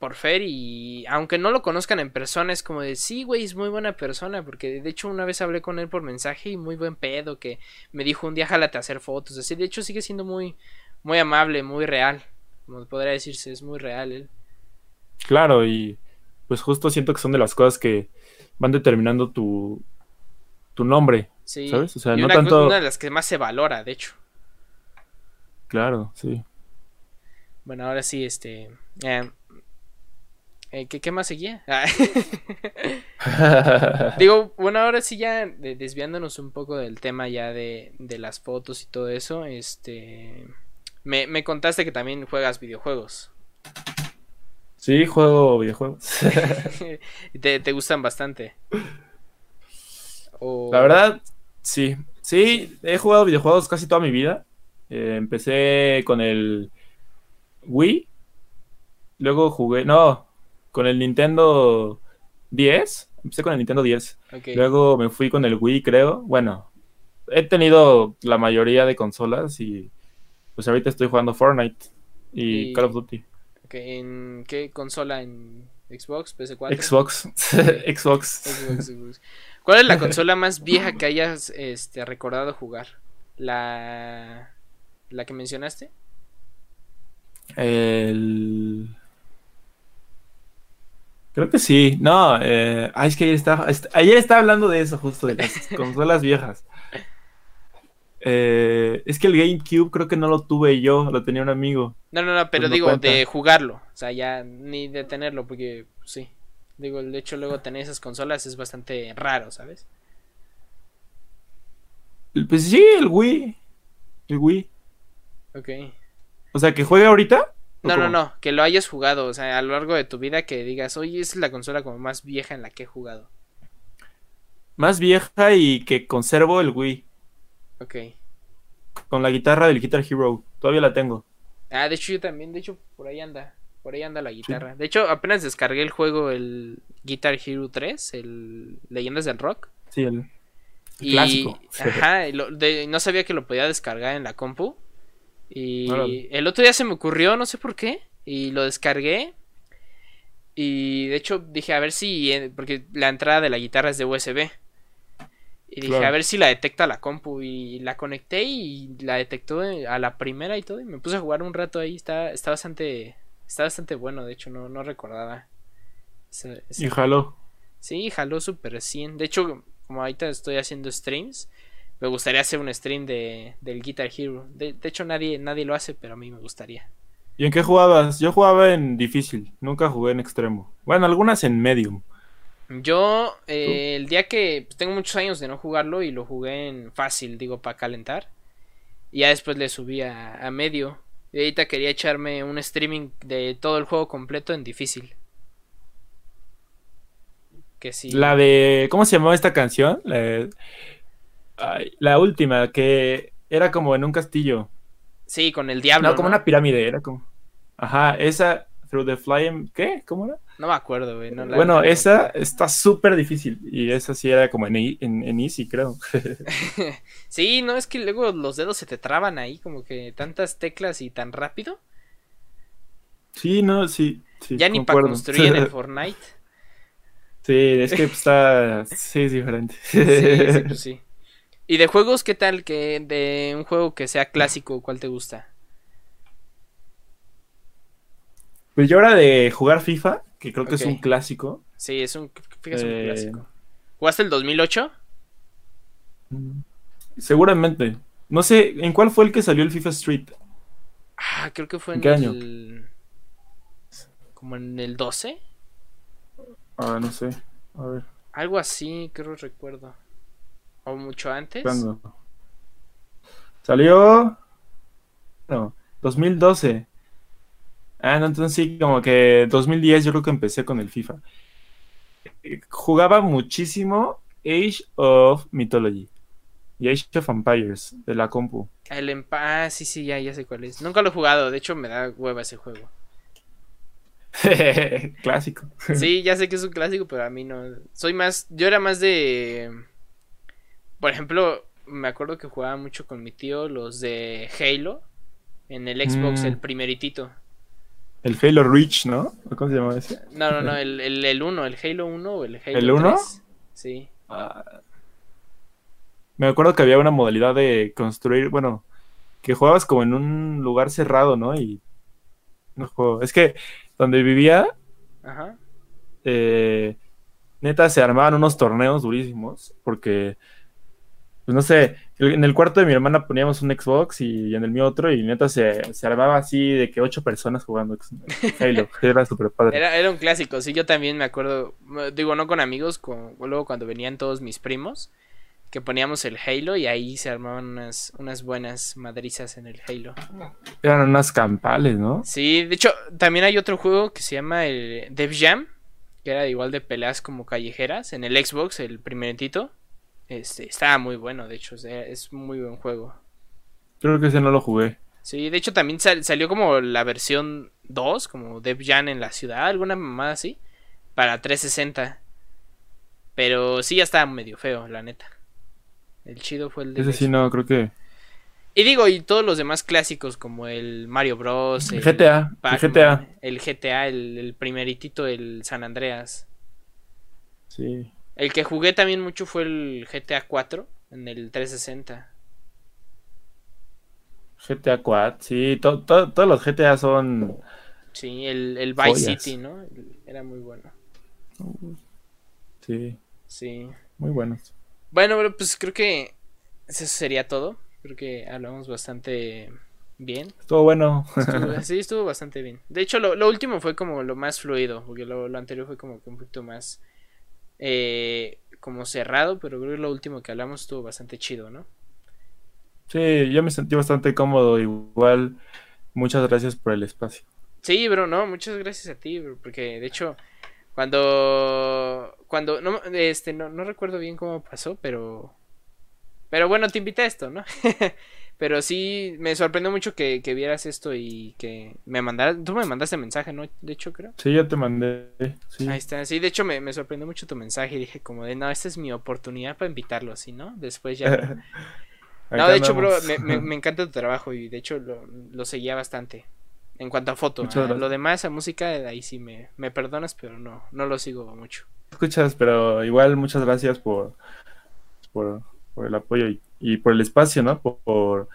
[SPEAKER 1] por Fer y aunque no lo conozcan en persona, es como de, sí, güey, es muy buena persona, porque de hecho una vez hablé con él por mensaje y muy buen pedo, que me dijo un día jálate a hacer fotos, así, de hecho sigue siendo muy, muy amable, muy real, como podría decirse, es muy real él.
[SPEAKER 2] Claro, y pues justo siento que son de las cosas que van determinando tu, tu nombre,
[SPEAKER 1] Sí,
[SPEAKER 2] ¿sabes? O sea,
[SPEAKER 1] y
[SPEAKER 2] no
[SPEAKER 1] una,
[SPEAKER 2] tanto...
[SPEAKER 1] una de las que más se valora, de hecho.
[SPEAKER 2] Claro, sí.
[SPEAKER 1] Bueno, ahora sí, este... eh, eh, ¿qué, ¿Qué más seguía? Ah. Digo, bueno, ahora sí ya de- desviándonos un poco del tema ya de, de las fotos y todo eso, este... Me, me contaste que también juegas videojuegos.
[SPEAKER 2] Sí, juego videojuegos.
[SPEAKER 1] Te, te gustan bastante. O-
[SPEAKER 2] La verdad, sí. Sí, he jugado videojuegos casi toda mi vida. Eh, empecé con el Wii. Luego jugué, no, con el Nintendo 10. Empecé con el Nintendo 10.
[SPEAKER 1] ok.
[SPEAKER 2] Luego me fui con el Wii, creo. Bueno, he tenido la mayoría de consolas y pues ahorita estoy jugando Fortnite y
[SPEAKER 1] Y-
[SPEAKER 2] Call of Duty.
[SPEAKER 1] Ok, ¿En qué consola? ¿En Xbox? ¿PS4?
[SPEAKER 2] Xbox. Xbox.
[SPEAKER 1] Xbox, Xbox. ¿Cuál es la consola más vieja que hayas este, recordado jugar? ¿La, ¿La que mencionaste?
[SPEAKER 2] El... Creo que sí. No, eh... ay, es que ayer estaba, est- ayer estaba hablando de eso justo, de las consolas viejas. Eh, es que el GameCube creo que no lo tuve yo, lo tenía un amigo.
[SPEAKER 1] No, no, no, pero
[SPEAKER 2] Pues
[SPEAKER 1] digo, de jugarlo. O sea, ya ni de tenerlo, porque sí. Digo, el hecho luego tener esas consolas es bastante raro, ¿sabes?
[SPEAKER 2] Pues sí, el Wii. El Wii.
[SPEAKER 1] Ok.
[SPEAKER 2] O sea, que juegue ahorita. ¿O
[SPEAKER 1] No, no,
[SPEAKER 2] cómo?
[SPEAKER 1] no, que lo hayas jugado, o sea, a lo largo de tu vida que digas, oye, es la consola como más vieja en la que he jugado.
[SPEAKER 2] Más vieja y que conservo el Wii.
[SPEAKER 1] Ok.
[SPEAKER 2] Con la guitarra del Guitar Hero. Todavía la tengo.
[SPEAKER 1] Ah, de hecho yo también, de hecho por ahí anda, por ahí anda la guitarra. De hecho apenas descargué el juego, el Guitar Hero 3, el Leyendas del Rock.
[SPEAKER 2] Sí, el, el
[SPEAKER 1] Y,
[SPEAKER 2] clásico.
[SPEAKER 1] ajá, y lo- de- no sabía que lo podía descargar en la compu. Y el otro día se me ocurrió, no sé por qué, y lo descargué. Y de hecho dije, a ver si, eh, porque la entrada de la guitarra es de USB. Y dije,
[SPEAKER 2] Claro.
[SPEAKER 1] a ver si la detecta la compu. Y la conecté y la detectó eh, a la primera y todo. Y me puse a jugar un rato ahí. Está, está bastante. Está bastante bueno, de hecho, no, no recordaba.
[SPEAKER 2] Y jaló.
[SPEAKER 1] Sí, jaló súper 100. De hecho, como ahorita estoy haciendo streams, me gustaría hacer un stream de, del Guitar Hero. De, de hecho, nadie, nadie lo hace, pero a mí me gustaría.
[SPEAKER 2] ¿Y en qué jugabas? Yo jugaba en difícil, nunca jugué en extremo. Bueno, algunas en medium.
[SPEAKER 1] Yo, eh, el día que pues, tengo muchos años de no jugarlo y lo jugué en fácil, digo, para calentar. Y ya después le subí a, a medio. Y ahorita quería echarme un streaming de todo el juego completo en difícil. Que sí.
[SPEAKER 2] La de. ¿Cómo se llamaba esta canción? La, de- ay, la última, que era como en un castillo.
[SPEAKER 1] Sí, con el diablo.
[SPEAKER 2] No, como
[SPEAKER 1] ¿no?
[SPEAKER 2] una pirámide, era como. Ajá, esa. Through the Flying. ¿Qué? ¿Cómo era?
[SPEAKER 1] No me acuerdo, güey. no
[SPEAKER 2] bueno,
[SPEAKER 1] no-
[SPEAKER 2] esa está súper difícil. Y esa sí era como en, en, en Easy, creo.
[SPEAKER 1] Sí, no, es que luego los dedos se te traban ahí, como que tantas teclas y tan rápido.
[SPEAKER 2] sí, no, sí. sí
[SPEAKER 1] ya ni para construir en el Fortnite.
[SPEAKER 2] Sí, es que está. Sí, es diferente.
[SPEAKER 1] Sí, sí, pues sí. ¿Y de juegos qué tal? que De un juego que sea clásico, ¿cuál te gusta?
[SPEAKER 2] Pues yo ahora de jugar FIFA, que creo que es un clásico.
[SPEAKER 1] Sí, es un, es un
[SPEAKER 2] Eh,
[SPEAKER 1] clásico. ¿Jugaste el 2008?
[SPEAKER 2] Seguramente. No sé, ¿en cuál fue el que salió el FIFA Street?
[SPEAKER 1] Ah, creo que fue
[SPEAKER 2] ¿En
[SPEAKER 1] en
[SPEAKER 2] qué año?
[SPEAKER 1] el... Como en el 12.
[SPEAKER 2] Ah, no sé. A ver,
[SPEAKER 1] Algo así, creo recuerdo. O mucho antes.
[SPEAKER 2] ¿cuándo? Salió. No, 2012. Ah, no, entonces sí, como que 2010 yo creo que empecé con el FIFA. Eh, Jugaba muchísimo Age of Mythology y Age of Empires de la compu.
[SPEAKER 1] El empa... Ah, sí, sí, ya, ya sé cuál es. Nunca lo he jugado, de hecho me da hueva ese juego.
[SPEAKER 2] Clásico.
[SPEAKER 1] Sí, ya sé que es un clásico, pero a mí no. Soy más. Yo era más de. Por ejemplo, me acuerdo que jugaba mucho con mi tío los de Halo. En el Xbox,
[SPEAKER 2] Mm.
[SPEAKER 1] el primeritito.
[SPEAKER 2] El Halo Reach, ¿no? ¿O ¿Cómo se llama ese?
[SPEAKER 1] No, no, no, el, el, el 1, el Halo 1 o el Halo
[SPEAKER 2] ¿El uno?
[SPEAKER 1] 3. Sí.
[SPEAKER 2] Ah, Me acuerdo que había una modalidad de construir, bueno, que jugabas como en un lugar cerrado, ¿no? Y no juego. Es que donde vivía,
[SPEAKER 1] Ajá.
[SPEAKER 2] eh, neta, se armaban unos torneos durísimos, porque, pues no sé, en el cuarto de mi hermana poníamos un Xbox y en el mío otro, y neta se, se armaba así de que ocho personas jugando Halo. Era súper padre.
[SPEAKER 1] Era, era un clásico, sí, yo también me acuerdo. Digo, no con amigos, con, luego cuando venían todos mis primos. Que poníamos el Halo y ahí se armaban unas, unas buenas madrizas en el Halo.
[SPEAKER 2] Eran unas campales, ¿no?
[SPEAKER 1] Sí, de hecho, también hay otro juego que se llama el Dev Jam, que era igual de peleas como callejeras, en el Xbox, el primeritito. Este, estaba muy bueno, de hecho, es muy buen juego.
[SPEAKER 2] Creo que ese no lo jugué.
[SPEAKER 1] Sí, de hecho también sal- salió como la versión 2, como Dev Jam en la ciudad, alguna mamada así, para 360. Pero sí ya estaba medio feo, la neta. El chido fue el de...
[SPEAKER 2] Ese sí no, creo que...
[SPEAKER 1] Y digo, y todos los demás clásicos como el Mario Bros.
[SPEAKER 2] El GTA, el GTA.
[SPEAKER 1] El GTA, el, el primeritito, el San Andreas.
[SPEAKER 2] Sí.
[SPEAKER 1] El que jugué también mucho fue el GTA 4 en el 360.
[SPEAKER 2] GTA 4, sí, to- to- todos los GTA son...
[SPEAKER 1] Sí, el, el Vice
[SPEAKER 2] Joyas.
[SPEAKER 1] City, ¿no? Era muy bueno.
[SPEAKER 2] Sí,
[SPEAKER 1] Sí.
[SPEAKER 2] muy buenos.
[SPEAKER 1] Bueno, pero pues creo que eso sería todo. Creo que hablamos bastante bien.
[SPEAKER 2] Estuvo bueno.
[SPEAKER 1] Estuvo- sí, estuvo bastante bien. De hecho, lo, lo último fue como lo más fluido, porque lo, lo anterior fue como que un poquito más eh, como cerrado, pero creo que lo último que hablamos estuvo bastante chido, ¿no?
[SPEAKER 2] Sí, yo me sentí bastante cómodo. Igual, muchas gracias por el espacio.
[SPEAKER 1] Sí, bro, no, muchas gracias a ti, bro, porque de hecho, cuando, cuando, no, este, no, no recuerdo bien cómo pasó, pero, pero bueno, te invité a esto, ¿no? pero sí, me sorprendió mucho que, que vieras esto y que me mandaras, tú me mandaste mensaje, ¿no? De hecho, creo.
[SPEAKER 2] Sí, yo te mandé. Sí.
[SPEAKER 1] Ahí está, sí, de hecho me, me sorprendió mucho tu mensaje y dije como de, no, esta es mi oportunidad para invitarlo, ¿sí, no? Después ya... no. De hecho, bro, me, me- me encanta tu trabajo y de hecho lo, lo seguía bastante. En cuanto a foto, lo demás, a música, ahí sí me, me perdonas, pero no, no lo sigo mucho.
[SPEAKER 2] escuchas, pero igual muchas gracias por, por, por el apoyo y, y por el espacio, ¿no? Por, por-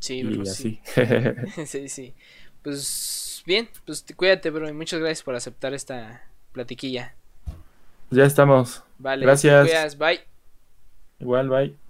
[SPEAKER 1] Sí, bro, sí.
[SPEAKER 2] así.
[SPEAKER 1] sí, sí. Pues bien, pues te- cuídate, bro, y muchas gracias por aceptar esta platiquilla.
[SPEAKER 2] ya estamos.
[SPEAKER 1] Vale,
[SPEAKER 2] Gracias.
[SPEAKER 1] cuidas, bye.
[SPEAKER 2] Igual, bye.